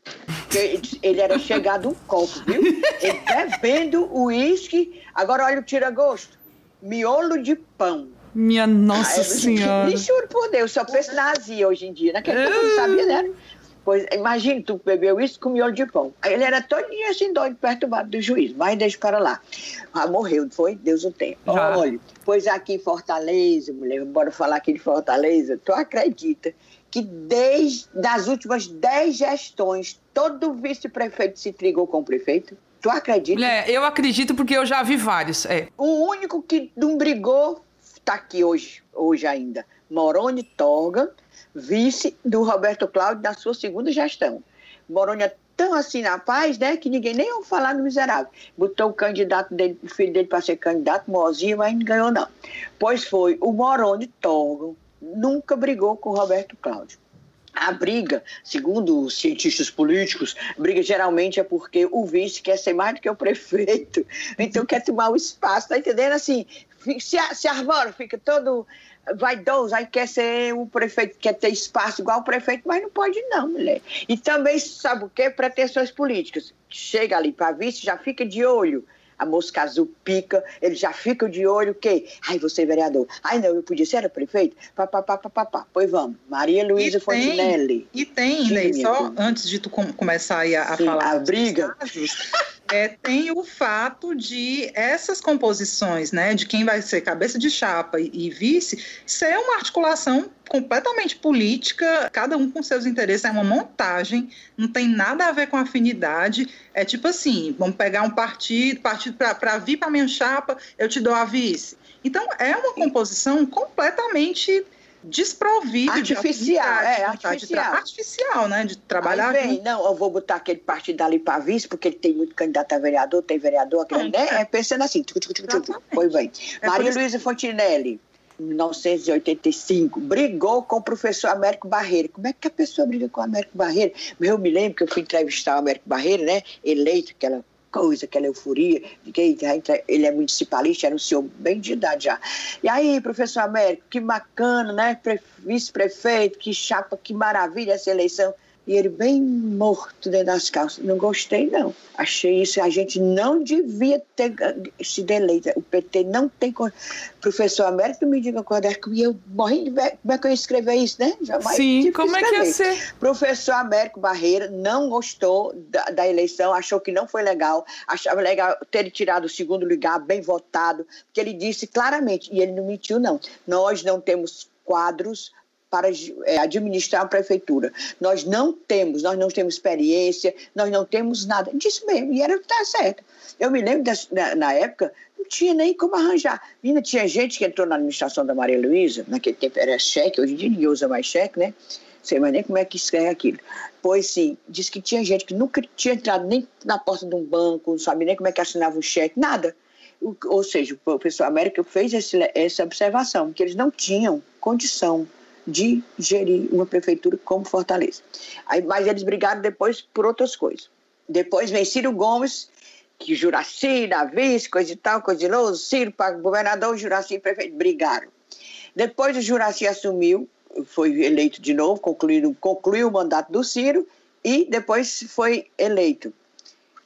Ele, era chegado um copo, viu? Ele bebendo uísque. Agora olha o tira-gosto. Miolo de pão. Minha nossa ah, senhora. Me juro por Deus, só penso na azia hoje em dia. Naquele tempo eu não sabia, né? Pois, imagine, tu bebeu isso com miolo de pão. Ele era todinho assim, doido, perturbado do juiz. Mas deixa para lá. Ah, morreu, foi? Deus o tem. Olha, pois aqui em Fortaleza, mulher, bora falar aqui de Fortaleza, tu acredita que desde as últimas dez gestões, todo vice-prefeito se intrigou com o prefeito? Tu acredita? Mulher, eu acredito porque eu já vi vários, é. O único que não brigou está aqui hoje, hoje ainda. Moroni Torga, vice do Roberto Cláudio da sua segunda gestão. Moroni é tão assim na paz, né, que ninguém nem ouve falar no miserável. Botou o candidato dele, o filho dele para ser candidato, Mozinho, mas não ganhou não. Pois foi, o Moroni Torga nunca brigou com o Roberto Cláudio. A briga, segundo os cientistas políticos, briga geralmente é porque o vice quer ser mais do que o prefeito, então quer tomar o espaço, tá entendendo? Assim, se, se arbora, fica todo vaidoso, aí quer ser o prefeito, quer ter espaço igual o prefeito, mas não pode não, mulher. E também, sabe o quê? Pretensões políticas. Chega ali para vice, já fica de olho. A mosca azul pica, ele já fica de olho, o quê? Ai, você é vereador. Ai, não, eu podia ser era prefeito? Pá, pá, pá, pá, pá, pá. Pois vamos. Maria Luísa Fontinelli. E tem, né? Só antes de tu começar aí a, a Sim, falar. A briga. Casos, é, tem o fato de essas composições, né, de quem vai ser cabeça de chapa e, e vice, ser uma articulação completamente política, cada um com seus interesses, é uma montagem, não tem nada a ver com afinidade. É tipo assim: vamos pegar um partido, partido para vir para minha chapa, eu te dou a vice. Então, é uma composição completamente desprovido artificial, de é, artificial. artificial, né, de trabalhar. Aí vem, não, eu vou botar aquele partido ali para vice, porque ele tem muito candidato a vereador, tem vereador, aquele, né? É pensando assim, tchuc, tchuc, tchuc, pois bem. É Maria Luísa Fontinelli, 1985, brigou com o professor Américo Barreira. Como é que a pessoa briga com o Américo Barreira? Eu me lembro que eu fui entrevistar o Américo Barreira, né? Eleito, aquela coisa, aquela euforia, de que ele é municipalista, era um senhor bem de idade já. E aí, professor Américo, que bacana, né? Vice-prefeito, que chapa, que maravilha essa eleição e ele bem morto dentro das calças. Não gostei, não. Achei isso. A gente não devia ter se deleita. O PT não tem. Professor Américo, me diga quando é que eu morri de Como é que eu ia escrever isso, né? Jamais Sim, como é que ia ser? Professor Américo Barreira não gostou da, da, eleição, achou que não foi legal, achava legal ter tirado o segundo lugar, bem votado, porque ele disse claramente, e ele não mentiu, não. Nós não temos quadros para é, administrar a prefeitura. Nós não temos, nós não temos experiência, nós não temos nada disso mesmo, e era tá certo. Eu me lembro das, na, na, época, não tinha nem como arranjar. Ainda tinha gente que entrou na administração da Maria Luísa, naquele tempo era cheque, hoje em dia ninguém usa mais cheque, né? Sei mais nem como é que escreve aquilo. Pois sim, disse que tinha gente que nunca tinha entrado nem na porta de um banco, não sabia nem como é que assinava um cheque, nada. Ou seja, o professor América fez esse, essa observação, que eles não tinham condição de gerir uma prefeitura como Fortaleza. Aí, mas eles brigaram depois por outras coisas. Depois vem Ciro Gomes, que Juraci, Davi, coisa e tal, coisa de louco, Ciro para governador, Juraci prefeito, brigaram. Depois o Juraci assumiu, foi eleito de novo, concluiu, concluiu o mandato do Ciro e depois foi eleito.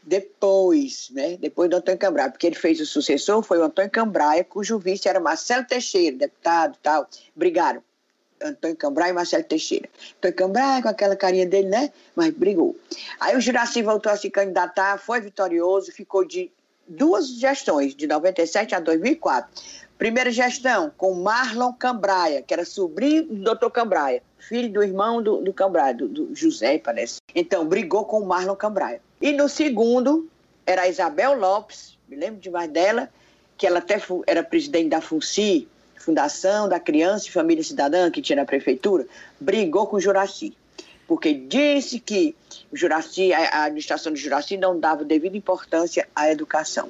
Depois, né? Depois do Antônio Cambraia, porque ele fez o sucessor, foi o Antônio Cambraia, cujo vice era Marcelo Teixeira, deputado tal. Brigaram. Antônio Cambrai e Marcelo Teixeira. Antônio Cambrai com aquela carinha dele, né? Mas brigou. Aí o Juraci voltou a se candidatar, foi vitorioso, ficou de duas gestões, de 97 a 2004. Primeira gestão com Marlon Cambraia, que era sobrinho do doutor Cambraia, filho do irmão do, do Cambraia, do, do, José, parece. Então, brigou com o Marlon Cambraia. E no segundo, era a Isabel Lopes, me lembro demais dela, que ela até era presidente da FUNCI, Fundação da Criança e Família Cidadã, que tinha na prefeitura, brigou com o Juraci. Porque disse que o Juraci, a administração do Juraci não dava devida importância à educação.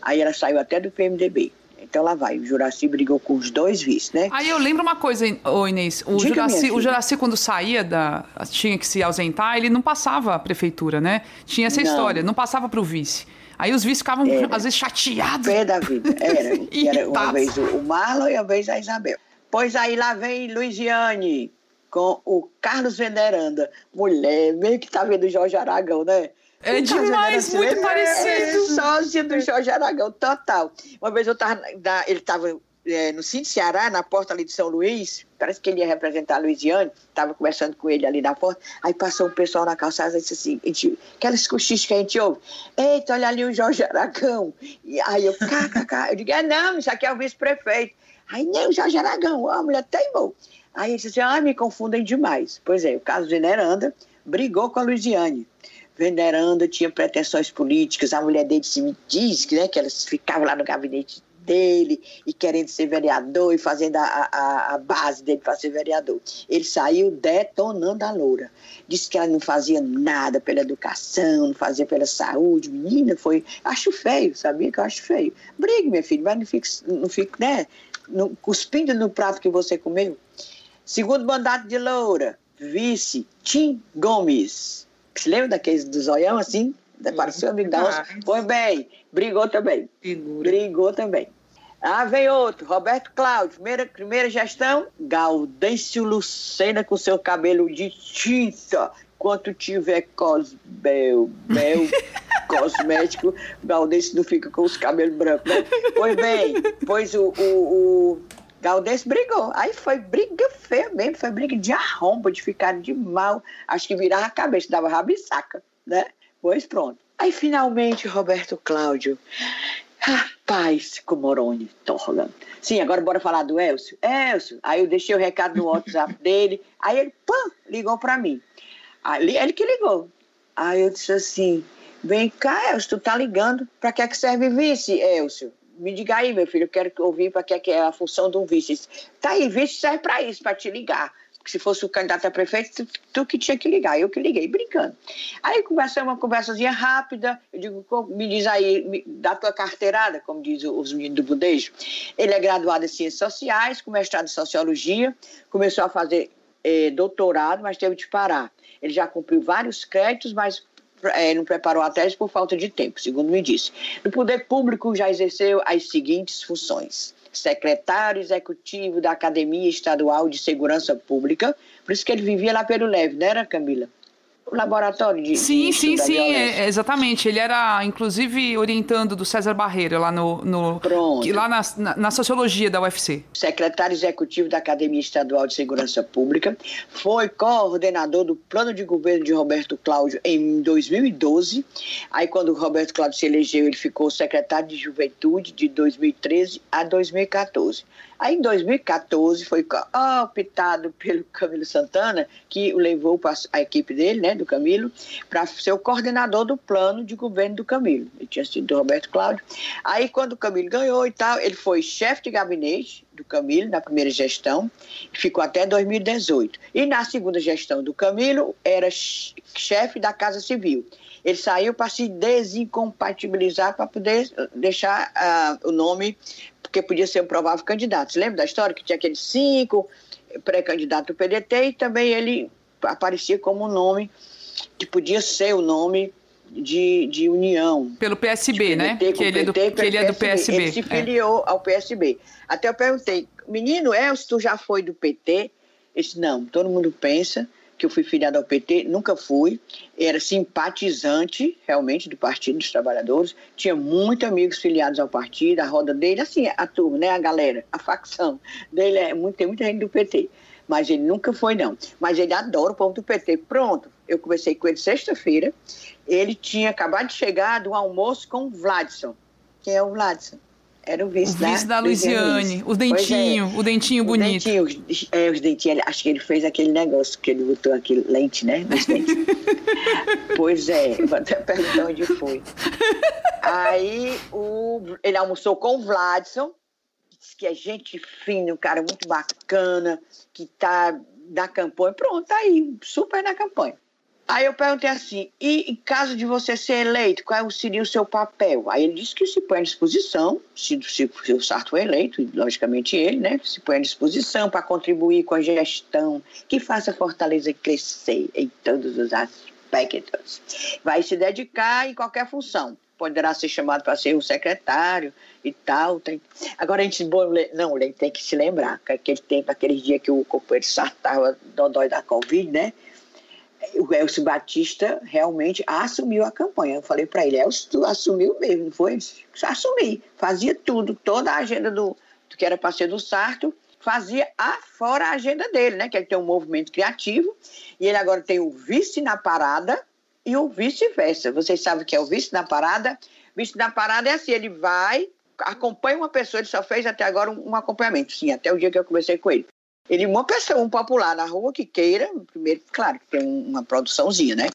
Aí ela saiu até do PMDB. Então lá vai, o Juraci brigou com os dois vices, né? Aí eu lembro uma coisa, ô Inês, o Juraci, o Juraci quando saía da. tinha que se ausentar, ele não passava a prefeitura, né? Tinha essa não. história, não passava para o vice. Aí os vices ficavam, era. às vezes, chateados. Pé da vida. Era. era uma vez o Marlon e uma vez a Isabel. Pois aí lá vem Luiziane com o Carlos Veneranda. Mulher, meio que tá vendo o Jorge Aragão, né? É demais, muito é, parecido. É, sócio do Jorge Aragão, total. Uma vez eu tava, ele tava é, no Cine Ceará, na porta ali de São Luís, parece que ele ia representar a Luiziane, estava conversando com ele ali na porta, aí passou um pessoal na calçada e disse assim, gente, aquelas cochichas que a gente ouve, eita, olha ali o Jorge Aragão, e aí eu, kkk, eu digo, é não, isso aqui é o vice-prefeito, aí nem o Jorge Aragão, a mulher teimou, aí ele disse assim, ah, me confundem demais, pois é, o caso de Veneranda brigou com a Luiziane, Veneranda tinha pretensões políticas, a mulher dele se me diz que, né, que elas ficavam lá no gabinete dele e querendo ser vereador e fazendo a, a, a base dele para ser vereador. Ele saiu detonando a loura. Disse que ela não fazia nada pela educação, não fazia pela saúde. Menina, foi. Acho feio, sabia que eu acho feio. Brigue, minha filha, mas não fique, não fique né, no, cuspindo no prato que você comeu. Segundo mandato de loura, vice Tim Gomes. Se lembra daqueles do zoião assim? Parecia amigo da onça. Foi bem, brigou também. Figura. Brigou também. Ah, vem outro, Roberto Cláudio, primeira, primeira gestão, Gaudêncio Lucena com seu cabelo de tinta. Quanto tiver cosbel, bel, cosmético, Gaudêncio não fica com os cabelos brancos, né? Pois bem, pois o, o, o Gaudêncio brigou. Aí foi briga feia mesmo, foi briga de arromba, de ficar de mal. Acho que virava a cabeça, dava rabisaca, né? Pois pronto. Aí finalmente Roberto Cláudio. Rapaz, com Moroni, Torlan. Sim, agora bora falar do Elcio. Elcio. Aí eu deixei o recado no WhatsApp dele. Aí ele, pã, ligou para mim. Aí, ele que ligou. Aí eu disse assim: vem cá, Elcio, tu tá ligando. Pra que é que serve vice, Elcio? me diga aí, meu filho, eu quero ouvir para que é a função de um vice. Tá aí, vice serve para isso, para te ligar. Se fosse o candidato a prefeito, tu, que tinha que ligar, eu que liguei, brincando. Aí conversamos uma conversazinha rápida, eu digo, me diz aí, me, dá tua carteirada, como diz os meninos do budejo. Ele é graduado em Ciências Sociais, com mestrado em Sociologia, começou a fazer eh, doutorado, mas teve de parar. Ele já cumpriu vários créditos, mas é, não preparou a tese por falta de tempo, segundo me disse. No poder público já exerceu as seguintes funções: secretário executivo da Academia Estadual de Segurança Pública, por isso que ele vivia lá pelo Leve, não era, Camila? Laboratório de. Sim, de sim, sim, é, exatamente. Ele era, inclusive, orientando do César Barreira lá no. no Pronto. Lá na, na, na, sociologia da UFC. Secretário executivo da Academia Estadual de Segurança Pública. Foi coordenador do plano de governo de Roberto Cláudio em 2012. Aí, quando o Roberto Cláudio se elegeu, ele ficou secretário de Juventude de 2013 a 2014. Aí, em 2014, foi optado pelo Camilo Santana, que o levou a equipe dele, né, do Camilo, para ser o coordenador do plano de governo do Camilo. Ele tinha sido do Roberto Cláudio. Aí, quando o Camilo ganhou e tal, ele foi chefe de gabinete do Camilo na primeira gestão, ficou até 2018. E na segunda gestão do Camilo, era chefe da Casa Civil. Ele saiu para se desincompatibilizar, para poder deixar uh, o nome porque podia ser um provável candidato. Você lembra da história que tinha aqueles cinco pré-candidatos do PDT e também ele aparecia como um nome que podia ser o nome de, de união. Pelo PSB, né? que, ele é do, que ele é do PSB. Ele se é. filiou é. ao PSB. Até eu perguntei, menino, se tu já foi do PT? Ele disse, não, todo mundo pensa que eu fui filiado ao PT, nunca fui. Era simpatizante, realmente, do Partido dos Trabalhadores. Tinha muitos amigos filiados ao partido, a roda dele, assim, a turma, né, a galera, a facção dele, é, muito, tem muita gente do PT. Mas ele nunca foi, não. Mas ele adora o povo do PT. Pronto, eu conversei com ele sexta-feira. Ele tinha acabado de chegar do almoço com o Vladson. Quem é o Vladson? Era o vice, o vice da, da Luiziane. O dentinho, é. o dentinho bonito. O dentinho, é, os dentinhos, acho que ele fez aquele negócio que ele botou aquele lente, né? Nos dentes. pois é, vou até perguntar onde foi. Aí o, ele almoçou com o Vladson, disse que é gente fina, um cara muito bacana, que tá na campanha. Pronto, tá aí, super na campanha. Aí eu perguntei assim, e em caso de você ser eleito, qual seria o seu papel? Aí ele disse que se põe à disposição, se, se, se o Sarto for eleito, logicamente ele, né, se põe à disposição para contribuir com a gestão que faça a Fortaleza crescer em todos os aspectos. Vai se dedicar em qualquer função. Poderá ser chamado para ser um secretário e tal. Tem... Agora a gente não, tem que se lembrar que aquele tempo, aqueles dias que o companheiro Sarto estava dodói da Covid, né? O Elcio Batista realmente assumiu a campanha. Eu falei para ele, Elcio, tu assumiu mesmo, não foi? Assumi. Fazia tudo, toda a agenda do, do que era para ser do Sarto, fazia fora a agenda dele, né? Que ele tem um movimento criativo, e ele agora tem o vice na parada e o vice-versa. Vocês sabem o que é o vice na parada? Vice na parada é assim, ele vai, acompanha uma pessoa, ele só fez até agora um, um acompanhamento, sim, até o dia que eu conversei com ele. Ele, uma pessoa, um popular na rua que queira, primeiro, claro, que tem uma produçãozinha, né?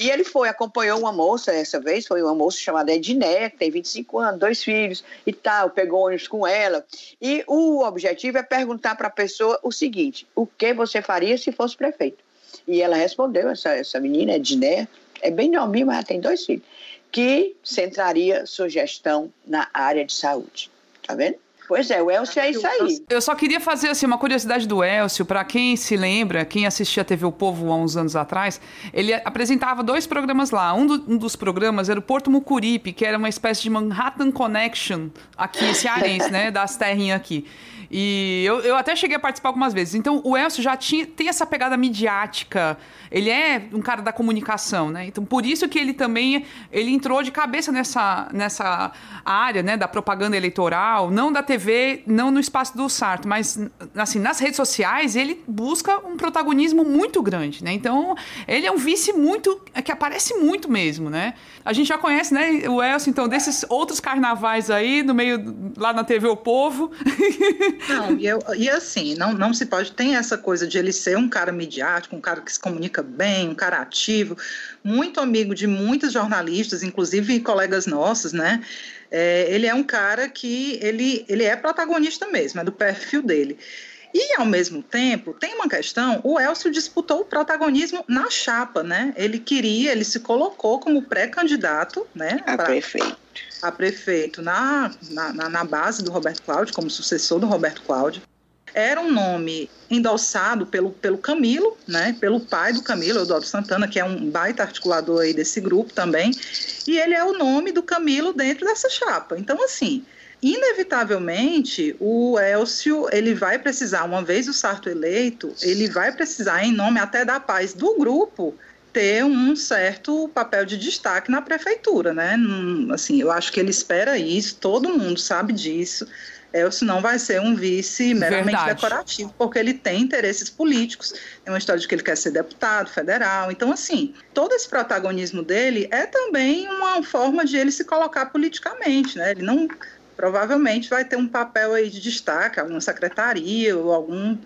E ele foi, acompanhou uma moça, essa vez foi uma moça chamada Edné, que tem 25 anos, dois filhos e tal, pegou ônibus com ela. E o objetivo é perguntar para a pessoa o seguinte: o que você faria se fosse prefeito? E ela respondeu, essa, essa menina, Edné, é bem novinha, mas ela tem dois filhos, que centraria sua gestão na área de saúde. Tá vendo? Pois é, o Elcio é isso aí. Eu só queria fazer assim, uma curiosidade do Elcio, para quem se lembra, quem assistia a TV O Povo há uns anos atrás, ele apresentava dois programas lá. Um, do, um dos programas era o Porto Mucuripe, que era uma espécie de Manhattan Connection aqui, cearense, né? Das terrinhas aqui. E eu, eu até cheguei a participar algumas vezes. Então, o Elcio já tinha, tem essa pegada midiática. Ele é um cara da comunicação, né? Então, por isso que ele também ele entrou de cabeça nessa, nessa área, né? Da propaganda eleitoral, não da TV, não no espaço do Sarto, mas assim, nas redes sociais, ele busca um protagonismo muito grande, né? Então, ele é um vice muito... que aparece muito mesmo, né? A gente já conhece, né, o Elcio, então, desses outros carnavais aí, no meio, lá na TV O Povo... Não, e, eu, e assim, não, não se pode. Tem essa coisa de ele ser um cara midiático, um cara que se comunica bem, um cara ativo, muito amigo de muitos jornalistas, inclusive colegas nossos, né? É, ele é um cara que ele, ele é protagonista mesmo, é do perfil dele. E, ao mesmo tempo, tem uma questão: o Elcio disputou o protagonismo na chapa, né? Ele queria, ele se colocou como pré-candidato, né? A pra, prefeito. A prefeito na, na, na base do Roberto Cláudio, como sucessor do Roberto Cláudio. Era um nome endossado pelo, pelo Camilo, né? Pelo pai do Camilo, Eudoro Santana, que é um baita articulador aí desse grupo também. E ele é o nome do Camilo dentro dessa chapa. Então, assim, inevitavelmente o Elcio ele vai precisar, uma vez o Sarto eleito, ele vai precisar, em nome até da paz do grupo, ter um certo papel de destaque na prefeitura, né? Assim, eu acho que ele espera isso, todo mundo sabe disso. Elcio não vai ser um vice meramente Verdade. decorativo, porque ele tem interesses políticos. Tem uma história de que ele quer ser deputado federal. Então, assim, todo esse protagonismo dele é também uma forma de ele se colocar politicamente, né? Ele não provavelmente vai ter um papel aí de destaque, alguma secretaria ou algum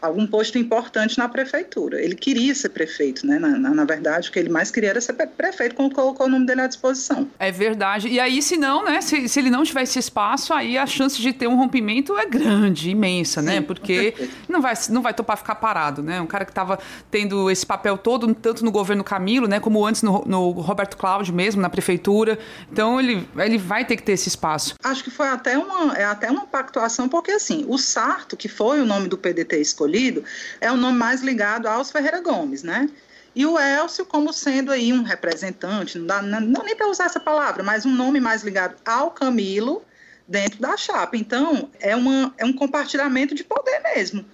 algum posto importante na prefeitura. Ele queria ser prefeito, né? Na, na, na, verdade, o que ele mais queria era ser prefeito, quando colocou o nome dele à disposição. É verdade. E aí, se não, né? Se, se ele não tivesse espaço, aí a chance de ter um rompimento é grande, imensa, né? Sim, né? Porque não vai, não vai topar ficar parado, né? Um cara que estava tendo esse papel todo, tanto no governo Camilo, né? Como antes no, no Roberto Cláudio mesmo, na prefeitura. Então, ele, ele vai ter que ter esse espaço. Acho que foi até uma, é até uma pactuação, porque assim, o Sarto, que foi o nome do PDT escolhido, escolhido é o nome mais ligado aos Ferreira Gomes, né? E o Elcio como sendo aí um representante, não dá não, não nem para usar essa palavra, mas um nome mais ligado ao Camilo dentro da chapa. Então, é, uma, é um compartilhamento de poder mesmo.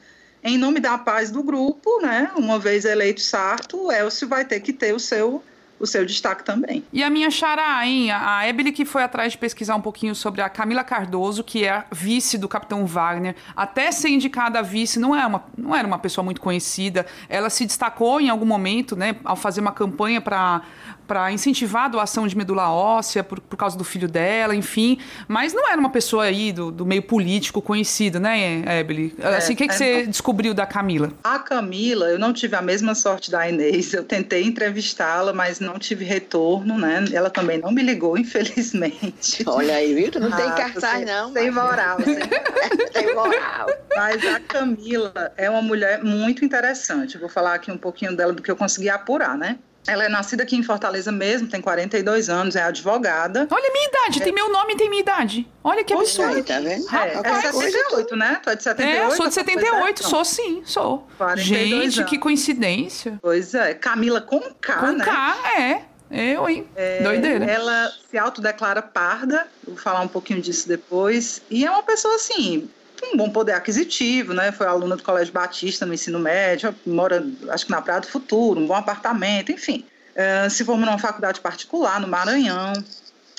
Em nome da paz do grupo, né? Uma vez eleito Sarto, Elcio vai ter que ter o seu o seu destaque também. E a minha xará, hein? A Ebele que foi atrás de pesquisar um pouquinho sobre a Camila Cardoso, que é vice do Capitão Wagner. Até ser indicada a vice, não, é uma, não era uma pessoa muito conhecida. Ela se destacou em algum momento, né? Ao fazer uma campanha para para incentivar a doação de medula óssea por, por causa do filho dela, enfim. Mas não era uma pessoa aí do, do meio político conhecida, né, Ebele? É, assim, o que, é, que você não... descobriu da Camila? A Camila, eu não tive a mesma sorte da Inês. Eu tentei entrevistá-la, mas não tive retorno, né? Ela também não me ligou, infelizmente. Olha aí, viu? Tu não ah, tem cartaz, não. Sem moral. Sem... tem moral. Mas a Camila é uma mulher muito interessante. Eu vou falar aqui um pouquinho dela do que eu consegui apurar, né? Ela é nascida aqui em Fortaleza mesmo, tem 42 anos, é advogada. Olha a minha idade, é. tem meu nome e tem minha idade. Olha que absurdo. É, tá vendo? É, é 78, né? Tu é de 78? É, eu sou de 78, sou sim, sou. Gente, anos. que coincidência. Pois é, Camila com K, com né? Com K, é. Eu, hein? É, Doideira. Ela se autodeclara parda, vou falar um pouquinho disso depois. E é uma pessoa, assim, um bom poder aquisitivo, né? Foi aluna do Colégio Batista no ensino médio, mora, acho que na Praia do Futuro, um bom apartamento, enfim. Uh, se formou numa faculdade particular no Maranhão.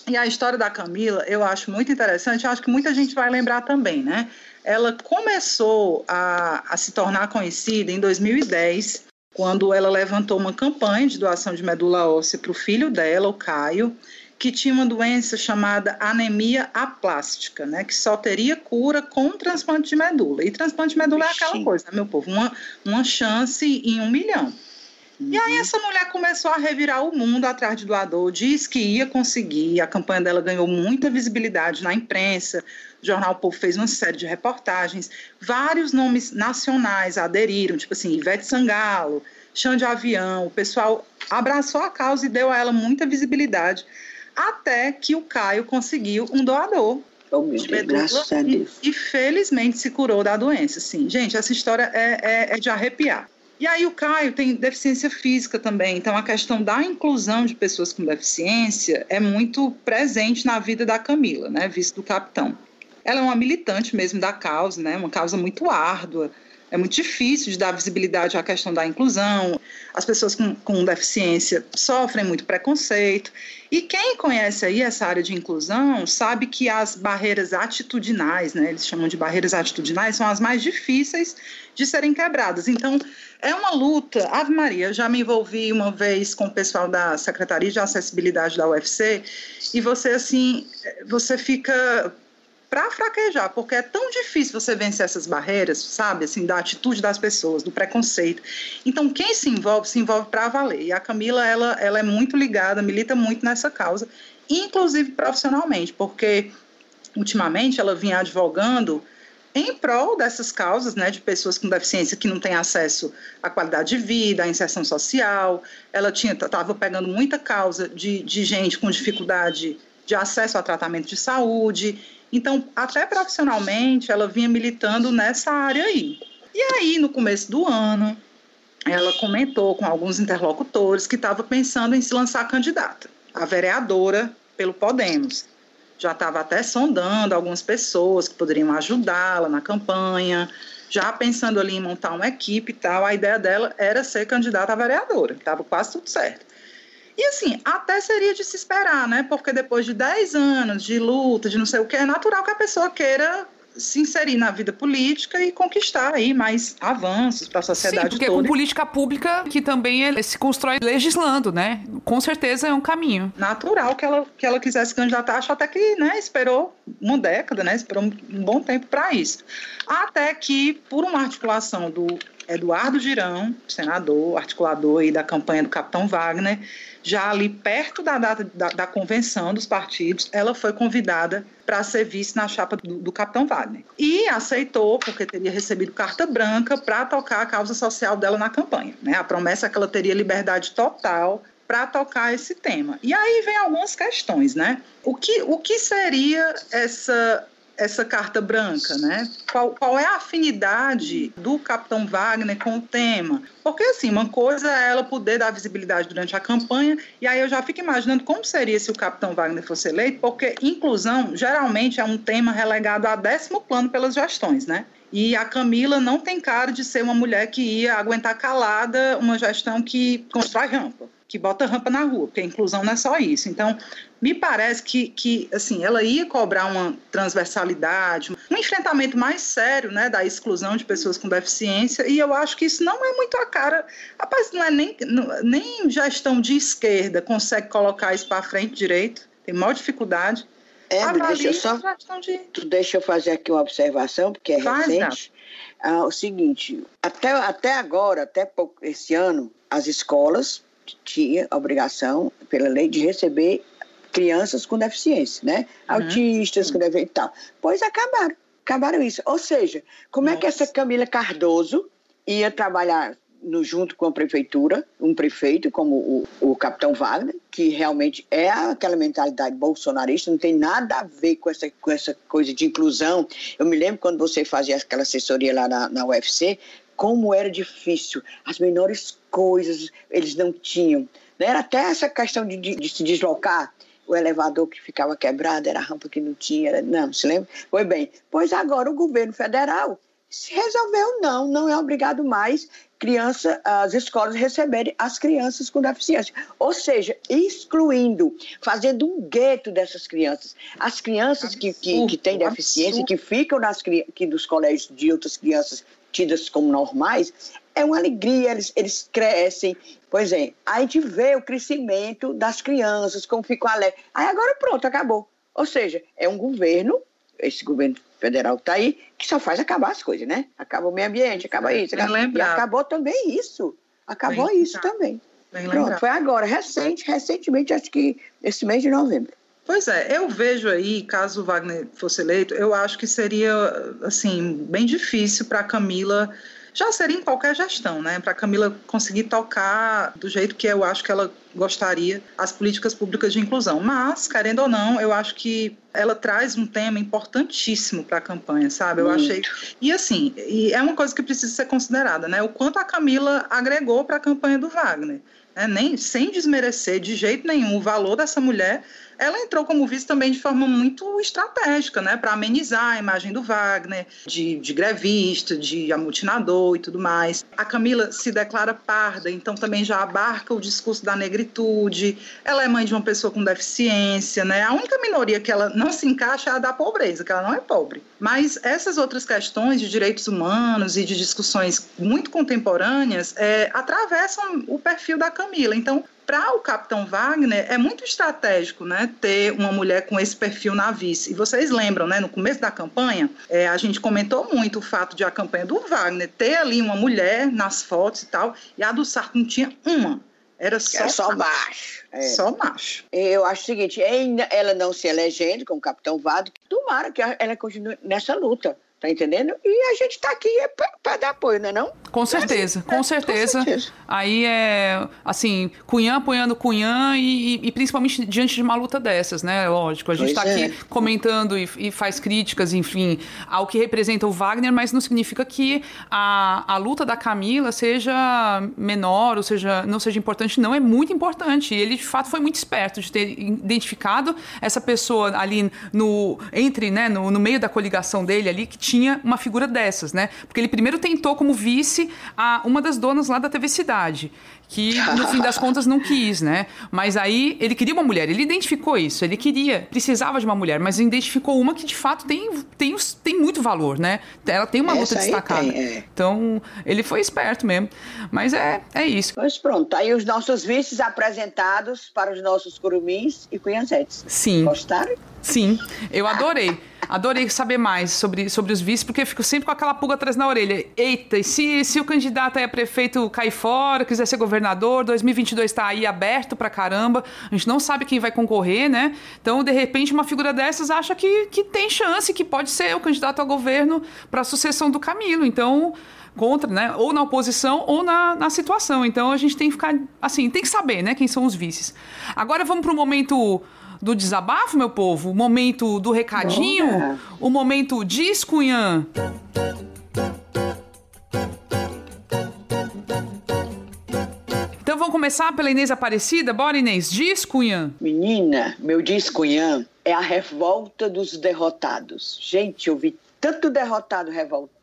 E a história da Camila eu acho muito interessante, eu acho que muita gente vai lembrar também, né? Ela começou a, a se tornar conhecida em 2010, quando ela levantou uma campanha de doação de medula óssea para o filho dela, o Caio, que tinha uma doença chamada anemia aplástica, né, que só teria cura com transplante de medula. E transplante de medula é aquela coisa, né, meu povo, uma, uma chance em um milhão. Uhum. E aí uhum. essa mulher começou a revirar o mundo atrás de doador, diz que ia conseguir, a campanha dela ganhou muita visibilidade na imprensa, o Jornal Povo fez uma série de reportagens, vários nomes nacionais aderiram, tipo assim, Ivete Sangalo, Chão de Avião, o pessoal abraçou a causa e deu a ela muita visibilidade até que o Caio conseguiu um doador. Oh, meu de medula, e, e, felizmente se curou da doença. Sim, gente, essa história é, é, é de arrepiar. E aí o Caio tem deficiência física também, então a questão da inclusão de pessoas com deficiência é muito presente na vida da Camila, né, vice do capitão. Ela é uma militante mesmo da causa, né, uma causa muito árdua, é muito difícil de dar visibilidade à questão da inclusão. As pessoas com, com deficiência sofrem muito preconceito. E quem conhece aí essa área de inclusão sabe que as barreiras atitudinais, né, eles chamam de barreiras atitudinais, são as mais difíceis de serem quebradas. Então, é uma luta. Ave Maria, eu já me envolvi uma vez com o pessoal da Secretaria de Acessibilidade da UFC e você, assim, você fica para fraquejar, porque é tão difícil você vencer essas barreiras, sabe, assim, da atitude das pessoas, do preconceito. Então, quem se envolve, se envolve para valer. E a Camila, ela, ela é muito ligada, milita muito nessa causa, inclusive profissionalmente, porque ultimamente ela vinha advogando em prol dessas causas, né, de pessoas com deficiência que não têm acesso à qualidade de vida, à inserção social. Ela tinha estava pegando muita causa de, de gente com dificuldade de acesso a tratamento de saúde. Então, até profissionalmente, ela vinha militando nessa área aí. E aí, no começo do ano, ela comentou com alguns interlocutores que estava pensando em se lançar candidata a vereadora pelo Podemos já estava até sondando algumas pessoas que poderiam ajudá-la na campanha, já pensando ali em montar uma equipe e tal. A ideia dela era ser candidata a vereadora, estava quase tudo certo. E assim, até seria de se esperar, né? Porque depois de 10 anos de luta, de não sei o que, é natural que a pessoa queira se inserir na vida política e conquistar aí mais avanços para a sociedade Sim, porque toda. com política pública que também se constrói legislando, né? Com certeza é um caminho. Natural que ela, que ela quisesse candidatar, acho até que né, esperou uma década, né? Esperou um bom tempo para isso. Até que, por uma articulação do Eduardo Girão, senador, articulador aí da campanha do Capitão Wagner, já ali perto da data da, da convenção dos partidos, ela foi convidada para ser vice na chapa do, do, Capitão Wagner. E aceitou, porque teria recebido carta branca para tocar a causa social dela na campanha. Né? A promessa é que ela teria liberdade total para tocar esse tema. E aí vem algumas questões, né? O que, o que seria essa essa carta branca, né? Qual, qual é a afinidade do Capitão Wagner com o tema? Porque, assim, uma coisa é ela poder dar visibilidade durante a campanha, e aí eu já fico imaginando como seria se o Capitão Wagner fosse eleito, porque inclusão geralmente é um tema relegado a décimo plano pelas gestões, né? E a Camila não tem cara de ser uma mulher que ia aguentar calada uma gestão que constrói rampa que bota rampa na rua, porque a inclusão não é só isso. Então, me parece que, que assim, ela ia cobrar uma transversalidade, um enfrentamento mais sério né, da exclusão de pessoas com deficiência, e eu acho que isso não é muito a cara. Rapaz, não é nem, nem gestão de esquerda consegue colocar isso para frente direito, tem maior dificuldade. É, deixa eu só. De... Tu deixa eu fazer aqui uma observação, porque é Faz, recente. Ah, o seguinte, até, até agora, até esse ano, as escolas tinha a obrigação, pela lei, de receber crianças com deficiência, né? Uhum. Autistas com deficiência e tal. Pois acabaram, acabaram isso. Ou seja, como Nossa. é que essa Camila Cardoso ia trabalhar no, junto com a prefeitura, um prefeito como o, o capitão Wagner, que realmente é aquela mentalidade bolsonarista, não tem nada a ver com essa, com essa coisa de inclusão. Eu me lembro quando você fazia aquela assessoria lá na, na UFC, como era difícil, as menores coisas eles não tinham. Né? Era até essa questão de, de, de se deslocar, o elevador que ficava quebrado, era a rampa que não tinha, era, não, se lembra? Foi bem. Pois agora o governo federal se resolveu não, não é obrigado mais criança, as escolas receberem as crianças com deficiência. Ou seja, excluindo, fazendo um gueto dessas crianças. As crianças que, que, que têm deficiência, que ficam nas, que dos colégios de outras crianças tidas como normais, é uma alegria, eles, eles crescem. Pois é, aí a gente vê o crescimento das crianças, como ficam alegres. Aí agora pronto, acabou. Ou seja, é um governo, esse governo federal está aí, que só faz acabar as coisas, né? Acaba o meio ambiente, acaba isso. Acaba, e acabou também isso. Acabou Bem isso também. Bem pronto, foi agora, recente, recentemente, acho que esse mês de novembro. Pois é, eu vejo aí, caso o Wagner fosse eleito, eu acho que seria, assim, bem difícil para a Camila já seria em qualquer gestão, né? Para Camila conseguir tocar do jeito que eu acho que ela gostaria as políticas públicas de inclusão. Mas, querendo ou não, eu acho que ela traz um tema importantíssimo para a campanha, sabe? Eu Muito. achei. E assim, e é uma coisa que precisa ser considerada, né? O quanto a Camila agregou para a campanha do Wagner. Né? Nem, sem desmerecer de jeito nenhum o valor dessa mulher, ela entrou como vice também de forma muito estratégica, né, para amenizar a imagem do Wagner, de, de grevista, de amutinador e tudo mais. A Camila se declara parda, então também já abarca o discurso da negritude. Ela é mãe de uma pessoa com deficiência, né? A única minoria que ela não se encaixa é a da pobreza, que ela não é pobre. Mas essas outras questões de direitos humanos e de discussões muito contemporâneas é, atravessam o perfil da Camila. Então, para o Capitão Wagner é muito estratégico, né, ter uma mulher com esse perfil na vice. E vocês lembram, né, no começo da campanha, é, a gente comentou muito o fato de a campanha do Wagner ter ali uma mulher nas fotos e tal, e a do Sarto não tinha uma. Era só, Era só macho. É. Só macho. Eu acho o seguinte, ela não se elegendo como Capitão Wagner, tomara que ela continue nessa luta. Tá entendendo? E a gente tá aqui é para dar apoio, não é não? Com certeza, com, certeza. com certeza. Aí é, assim, Cunhã apoiando Cunhã e, e, principalmente diante de uma luta dessas, né? Lógico, a gente está é. aqui comentando e, e, faz críticas, enfim, ao que representa o Wagner, mas não significa que a, a luta da Camila seja menor ou seja, não seja importante. Não, é muito importante. Ele, de fato, foi muito esperto de ter identificado essa pessoa ali no, entre, né, no, no meio da coligação dele ali, que tinha uma figura dessas, né? Porque ele primeiro tentou como vice a uma das donas lá da TV Cidade, que no fim das contas não quis, né? Mas aí ele queria uma mulher, ele identificou isso, ele queria, precisava de uma mulher, mas identificou uma que de fato tem, tem, tem muito valor, né? Ela tem uma luta destacada. Tem, é. Então, ele foi esperto mesmo. Mas é, é isso. Pois pronto, aí os nossos vices apresentados para os nossos curumins e cunhazetes. Sim. Gostaram? Sim, eu adorei. Adorei saber mais sobre, sobre os vices, porque eu fico sempre com aquela pulga atrás na orelha. Eita, e se, se o candidato a prefeito cair fora, quiser ser governador, 2022 está aí aberto pra caramba, a gente não sabe quem vai concorrer, né? Então, de repente, uma figura dessas acha que, que tem chance, que pode ser o candidato ao governo para a sucessão do Camilo. Então, contra, né? Ou na oposição ou na, na situação. Então a gente tem que ficar assim, tem que saber, né? Quem são os vices. Agora vamos para o momento do desabafo, meu povo, o momento do recadinho, o momento diz, Cunhã. Vamos começar pela Inês Aparecida? Bora, Inês. Diz, Cunhã. Menina, meu diz, Cunhã, é a revolta dos derrotados. Gente, eu vi tanto derrotado revoltado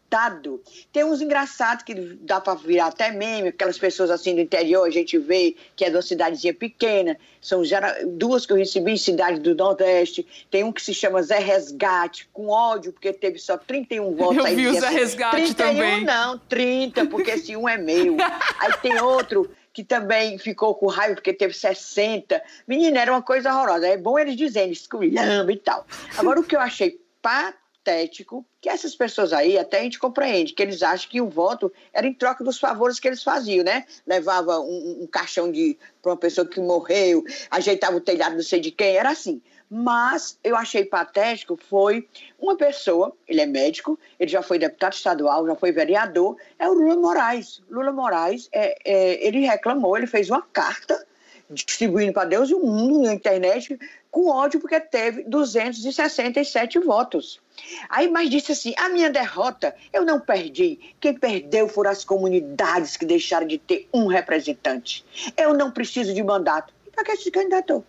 tem uns engraçados que dá para virar até meme, aquelas pessoas assim do interior, a gente vê que é de uma cidadezinha pequena. São duas que eu recebi em cidade do Nordeste. Tem um que se chama Zé Resgate, com ódio, porque teve só 31 votos. Eu aí vi o Zé assim, Resgate 31 também. não, 30, porque esse um é meu. Aí tem outro que também ficou com raiva porque teve 60. Menina, era uma coisa horrorosa. É bom eles dizendo, esculhamba e tal. Agora, o que eu achei patético que essas pessoas aí, até a gente compreende, que eles acham que o voto era em troca dos favores que eles faziam, né? Levava um, um caixão de para uma pessoa que morreu, ajeitava o telhado não sei de quem, era assim. Mas eu achei patético foi uma pessoa, ele é médico, ele já foi deputado estadual, já foi vereador, é o Lula Moraes. Lula Moraes, é, é, ele reclamou, ele fez uma carta distribuindo para Deus e o mundo na internet com ódio porque teve 267 votos. Aí, mas disse assim: a minha derrota eu não perdi. Quem perdeu foram as comunidades que deixaram de ter um representante. Eu não preciso de mandato. E para que se candidatou?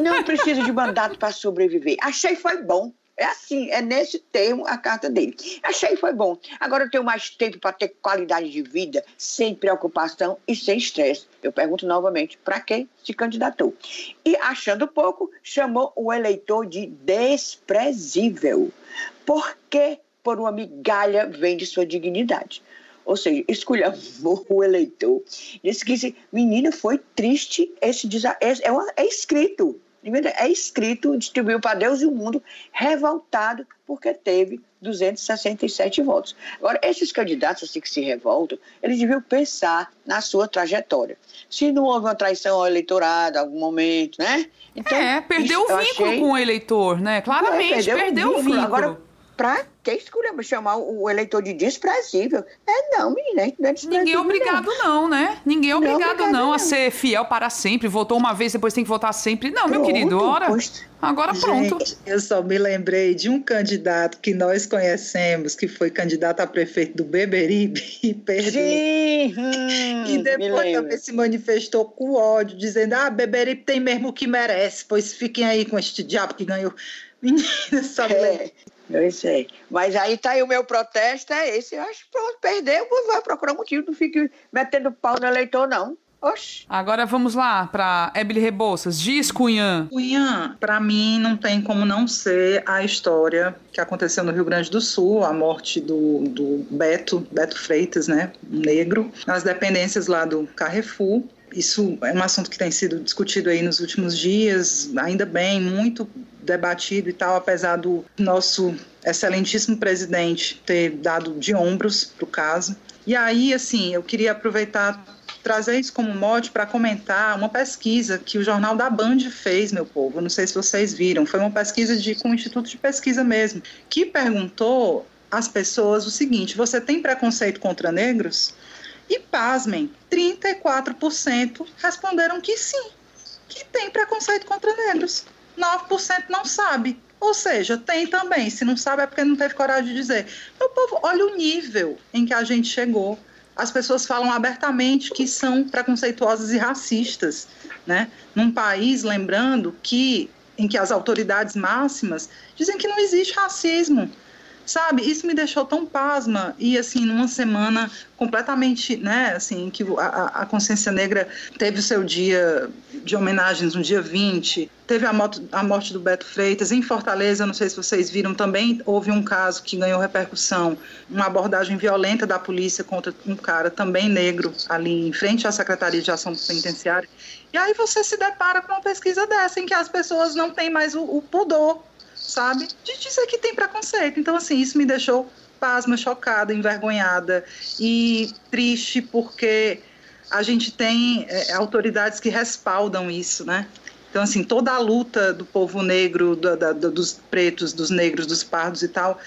Não preciso de mandato para sobreviver. Achei foi bom. É assim, é nesse termo a carta dele. Achei foi bom. Agora eu tenho mais tempo para ter qualidade de vida, sem preocupação e sem estresse. Eu pergunto novamente, para quem se candidatou? E achando pouco, chamou o eleitor de desprezível. Por que por uma migalha vende sua dignidade? Ou seja, esculhambou o eleitor. Disse que, menina, foi triste esse desafio. É, é, é escrito é escrito, distribuiu para Deus e o mundo, revoltado porque teve 267 votos. Agora, esses candidatos assim, que se revoltam, eles deviam pensar na sua trajetória. Se não houve uma traição ao eleitorado em algum momento, né? Então, é, perdeu o vínculo achei... com o eleitor, né? Claramente, é, perdeu, perdeu, o vínculo. Agora, Pra que escolher chamar o eleitor de desprezível? É não, menina, não é Ninguém é obrigado não, não né? Ninguém é obrigado não, obrigado, não, a ser fiel para sempre. Votou uma vez, depois tem que votar sempre. Não, pronto, meu querido, ora... Agora pronto. Gente, eu só me lembrei de um candidato que nós conhecemos, que foi candidato a prefeito do Beberibe e perdeu. Sim, hum, e depois também se manifestou com ódio, dizendo: ah, Beberibe tem mesmo o que merece, pois fiquem aí com este diabo que ganhou. Menina, só me é. Eu sei. Mas aí tá aí o meu protesto, é esse. Eu acho que pronto, perdeu, vai procurar motivo, não fique metendo pau no eleitor, não. Oxi. Agora vamos lá para Ebele Rebouças. Diz, Cunhã. Cunhã, para mim não tem como não ser a história que aconteceu no Rio Grande do Sul, a morte do, do Beto, Beto Freitas, né, um negro, nas dependências lá do Carrefour isso é um assunto que tem sido discutido aí nos últimos dias, ainda bem, muito debatido e tal, apesar do nosso excelentíssimo presidente ter dado de ombros para o caso. E aí, assim, eu queria aproveitar trazer isso como mote para comentar uma pesquisa que o Jornal da Band fez, meu povo. Não sei se vocês viram. Foi uma pesquisa de, com o Instituto de Pesquisa mesmo, que perguntou às pessoas o seguinte: você tem preconceito contra negros? E pasmem, 34% responderam que sim, que tem preconceito contra negros. 9% não sabe. Ou seja, tem também. Se não sabe é porque não teve coragem de dizer. Meu povo, olha o nível em que a gente chegou. As pessoas falam abertamente que são preconceituosas e racistas, né? Num país, lembrando que em que as autoridades máximas dizem que não existe racismo, Sabe, isso me deixou tão pasma e assim, numa semana completamente, né, assim, que a, a consciência negra teve o seu dia de homenagens no dia 20, teve a, moto, a morte do Beto Freitas em Fortaleza, não sei se vocês viram também, houve um caso que ganhou repercussão, uma abordagem violenta da polícia contra um cara também negro ali em frente à Secretaria de Ação Penitenciária. E aí você se depara com uma pesquisa dessa em que as pessoas não têm mais o, o pudor sabe? De dizer que tem preconceito. Então, assim, isso me deixou pasma, chocada, envergonhada e triste porque a gente tem é, autoridades que respaldam isso, né? Então, assim, toda a luta do povo negro, do, da, dos pretos, dos negros, dos pardos e tal,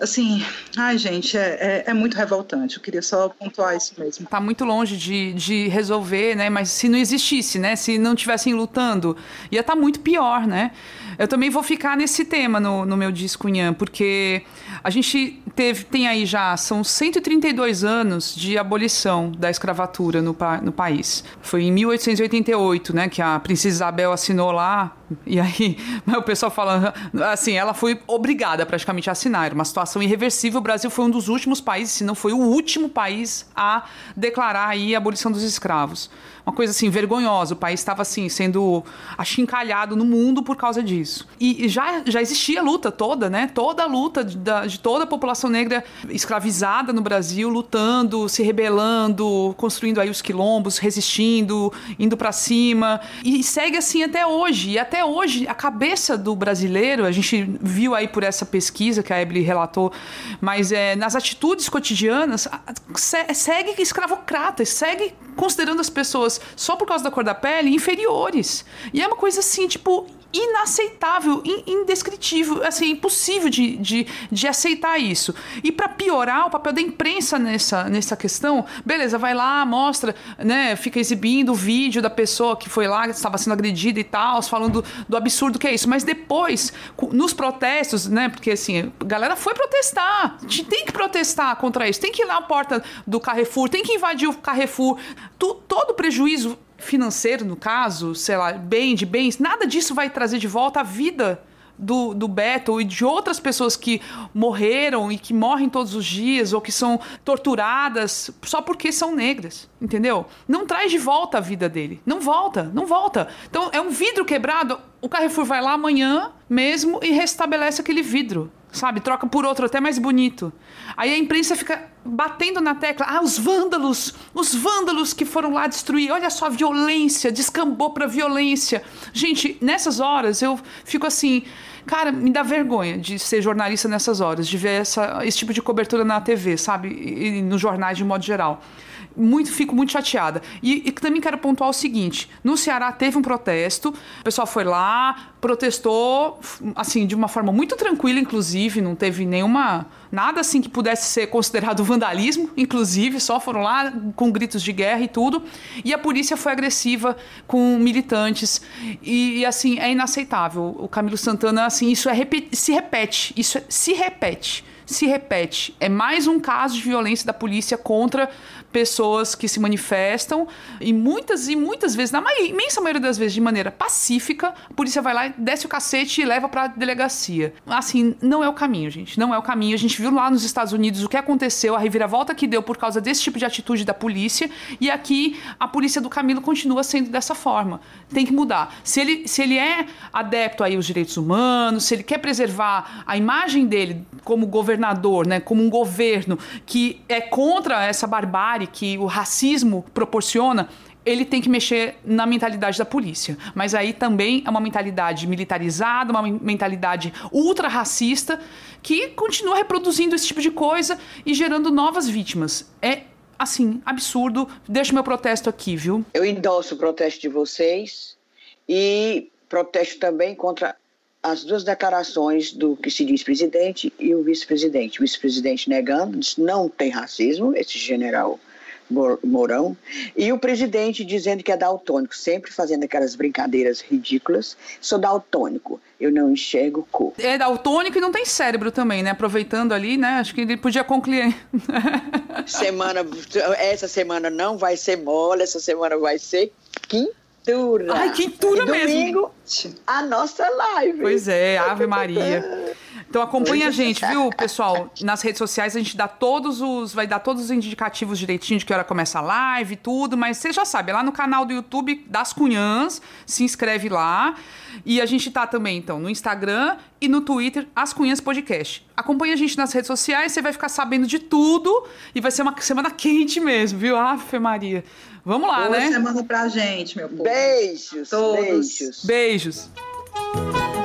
assim, ai gente, é, é, é, muito revoltante. Eu queria só pontuar isso mesmo. Tá muito longe de, de resolver, né? Mas se não existisse, né? Se não tivessem lutando, ia estar tá muito pior, né? Eu também vou ficar nesse tema no, no meu disco Inhã, porque a gente teve, tem aí já, são 132 anos de abolição da escravatura no, no país. Foi em 1888, né, que a princesa Isabel assinou lá, e aí o pessoal fala, assim, ela foi obrigada praticamente a assinar, era uma situação irreversível. O Brasil foi um dos últimos países, se não foi o último país a declarar aí a abolição dos escravos uma coisa assim vergonhosa. O país estava assim sendo achincalhado no mundo por causa disso. E já, já existia luta toda, né? Toda a luta de, de toda a população negra escravizada no Brasil, lutando, se rebelando, construindo aí os quilombos, resistindo, indo para cima. E segue assim até hoje. E até hoje a cabeça do brasileiro, a gente viu aí por essa pesquisa que a Ebele relatou, mas é, nas atitudes cotidianas segue escravocrata, segue considerando as pessoas só por causa da cor da pele inferiores. E é uma coisa assim, tipo, inaceitável, indescritível, assim, impossível de, de, de aceitar isso. E para piorar, o papel da imprensa nessa, nessa questão, beleza, vai lá, mostra, né, fica exibindo o vídeo da pessoa que foi lá, que estava sendo agredida e tal, falando do, do absurdo que é isso. Mas depois, nos protestos, né, porque assim, a galera foi protestar, tem que protestar contra isso, tem que ir lá à porta do Carrefour, tem que invadir o Carrefour, tu, todo prejuízo financeiro, no caso, sei lá, bem de bens, nada disso vai trazer de volta a vida do, do Beto e de outras pessoas que morreram e que morrem todos os dias ou que são torturadas só porque são negras, entendeu? Não traz de volta a vida dele. Não volta, não volta. Então é um vidro quebrado. O Carrefour vai lá amanhã mesmo e restabelece aquele vidro sabe? Troca por outro até mais bonito. Aí a imprensa fica batendo na tecla, ah, os vândalos, os vândalos que foram lá destruir, olha só a violência, descambou para violência. Gente, nessas horas eu fico assim, cara, me dá vergonha de ser jornalista nessas horas, de ver essa, esse tipo de cobertura na TV, sabe? E, e nos jornais de modo geral muito, fico muito chateada. E, e, também quero pontuar o seguinte: no Ceará teve um protesto, o pessoal foi lá, protestou, assim, de uma forma muito tranquila, inclusive, não teve nenhuma. nada assim que pudesse ser considerado vandalismo, inclusive, só foram lá com gritos de guerra e tudo. E a polícia foi agressiva com militantes. E, e assim, é inaceitável. O Camilo Santana, assim, isso é se repete, isso é, se repete se repete. É mais um caso de violência da polícia contra pessoas que se manifestam e muitas e muitas vezes, na imensa maioria das vezes, de maneira pacífica, a polícia vai lá, desce o cacete e leva para a delegacia. Assim, não é o caminho, gente. Não é o caminho. A gente viu lá nos Estados Unidos o que aconteceu, a reviravolta que deu por causa desse tipo de atitude da polícia e aqui a polícia do Camilo continua sendo dessa forma. Tem que mudar. Se ele, se ele é adepto aí aos direitos humanos, se ele quer preservar a imagem dele como governador, né, como um governo que é contra essa barbárie que o racismo proporciona, ele tem que mexer na mentalidade da polícia. Mas aí também é uma mentalidade militarizada, uma mentalidade ultra racista que continua reproduzindo esse tipo de coisa e gerando novas vítimas. É assim, absurdo. Deixo meu protesto aqui, viu? Eu endosso o protesto de vocês e protesto também contra as duas declarações do que se diz presidente e o vice-presidente. O vice-presidente negando, diz não tem racismo, esse general Mourão, e o presidente dizendo que é daltônico, sempre fazendo aquelas brincadeiras ridículas. Sou daltônico, eu não enxergo cor. É daltônico e não tem cérebro também, né? Aproveitando ali, né? Acho que ele podia concluir. semana, essa semana não vai ser mole, essa semana vai ser quintura. Ai, quintura e mesmo. a nossa live. Pois é, Ave Maria. Então acompanha a gente, viu, pessoal? Nas redes sociais a gente dá todos os. Vai dar todos os indicativos direitinho de que hora começa a live, tudo, mas você já sabe, é lá no canal do YouTube das Cunhãs, se inscreve lá. E a gente tá também, então, no Instagram e no Twitter, As Cunhãs Podcast. Acompanha a gente nas redes sociais, você vai ficar sabendo de tudo e vai ser uma semana quente mesmo, viu? Ave Maria. Vamos lá, Boa né? semana pra gente, meu povo. Beijos. Todos. Beijos. Beijos.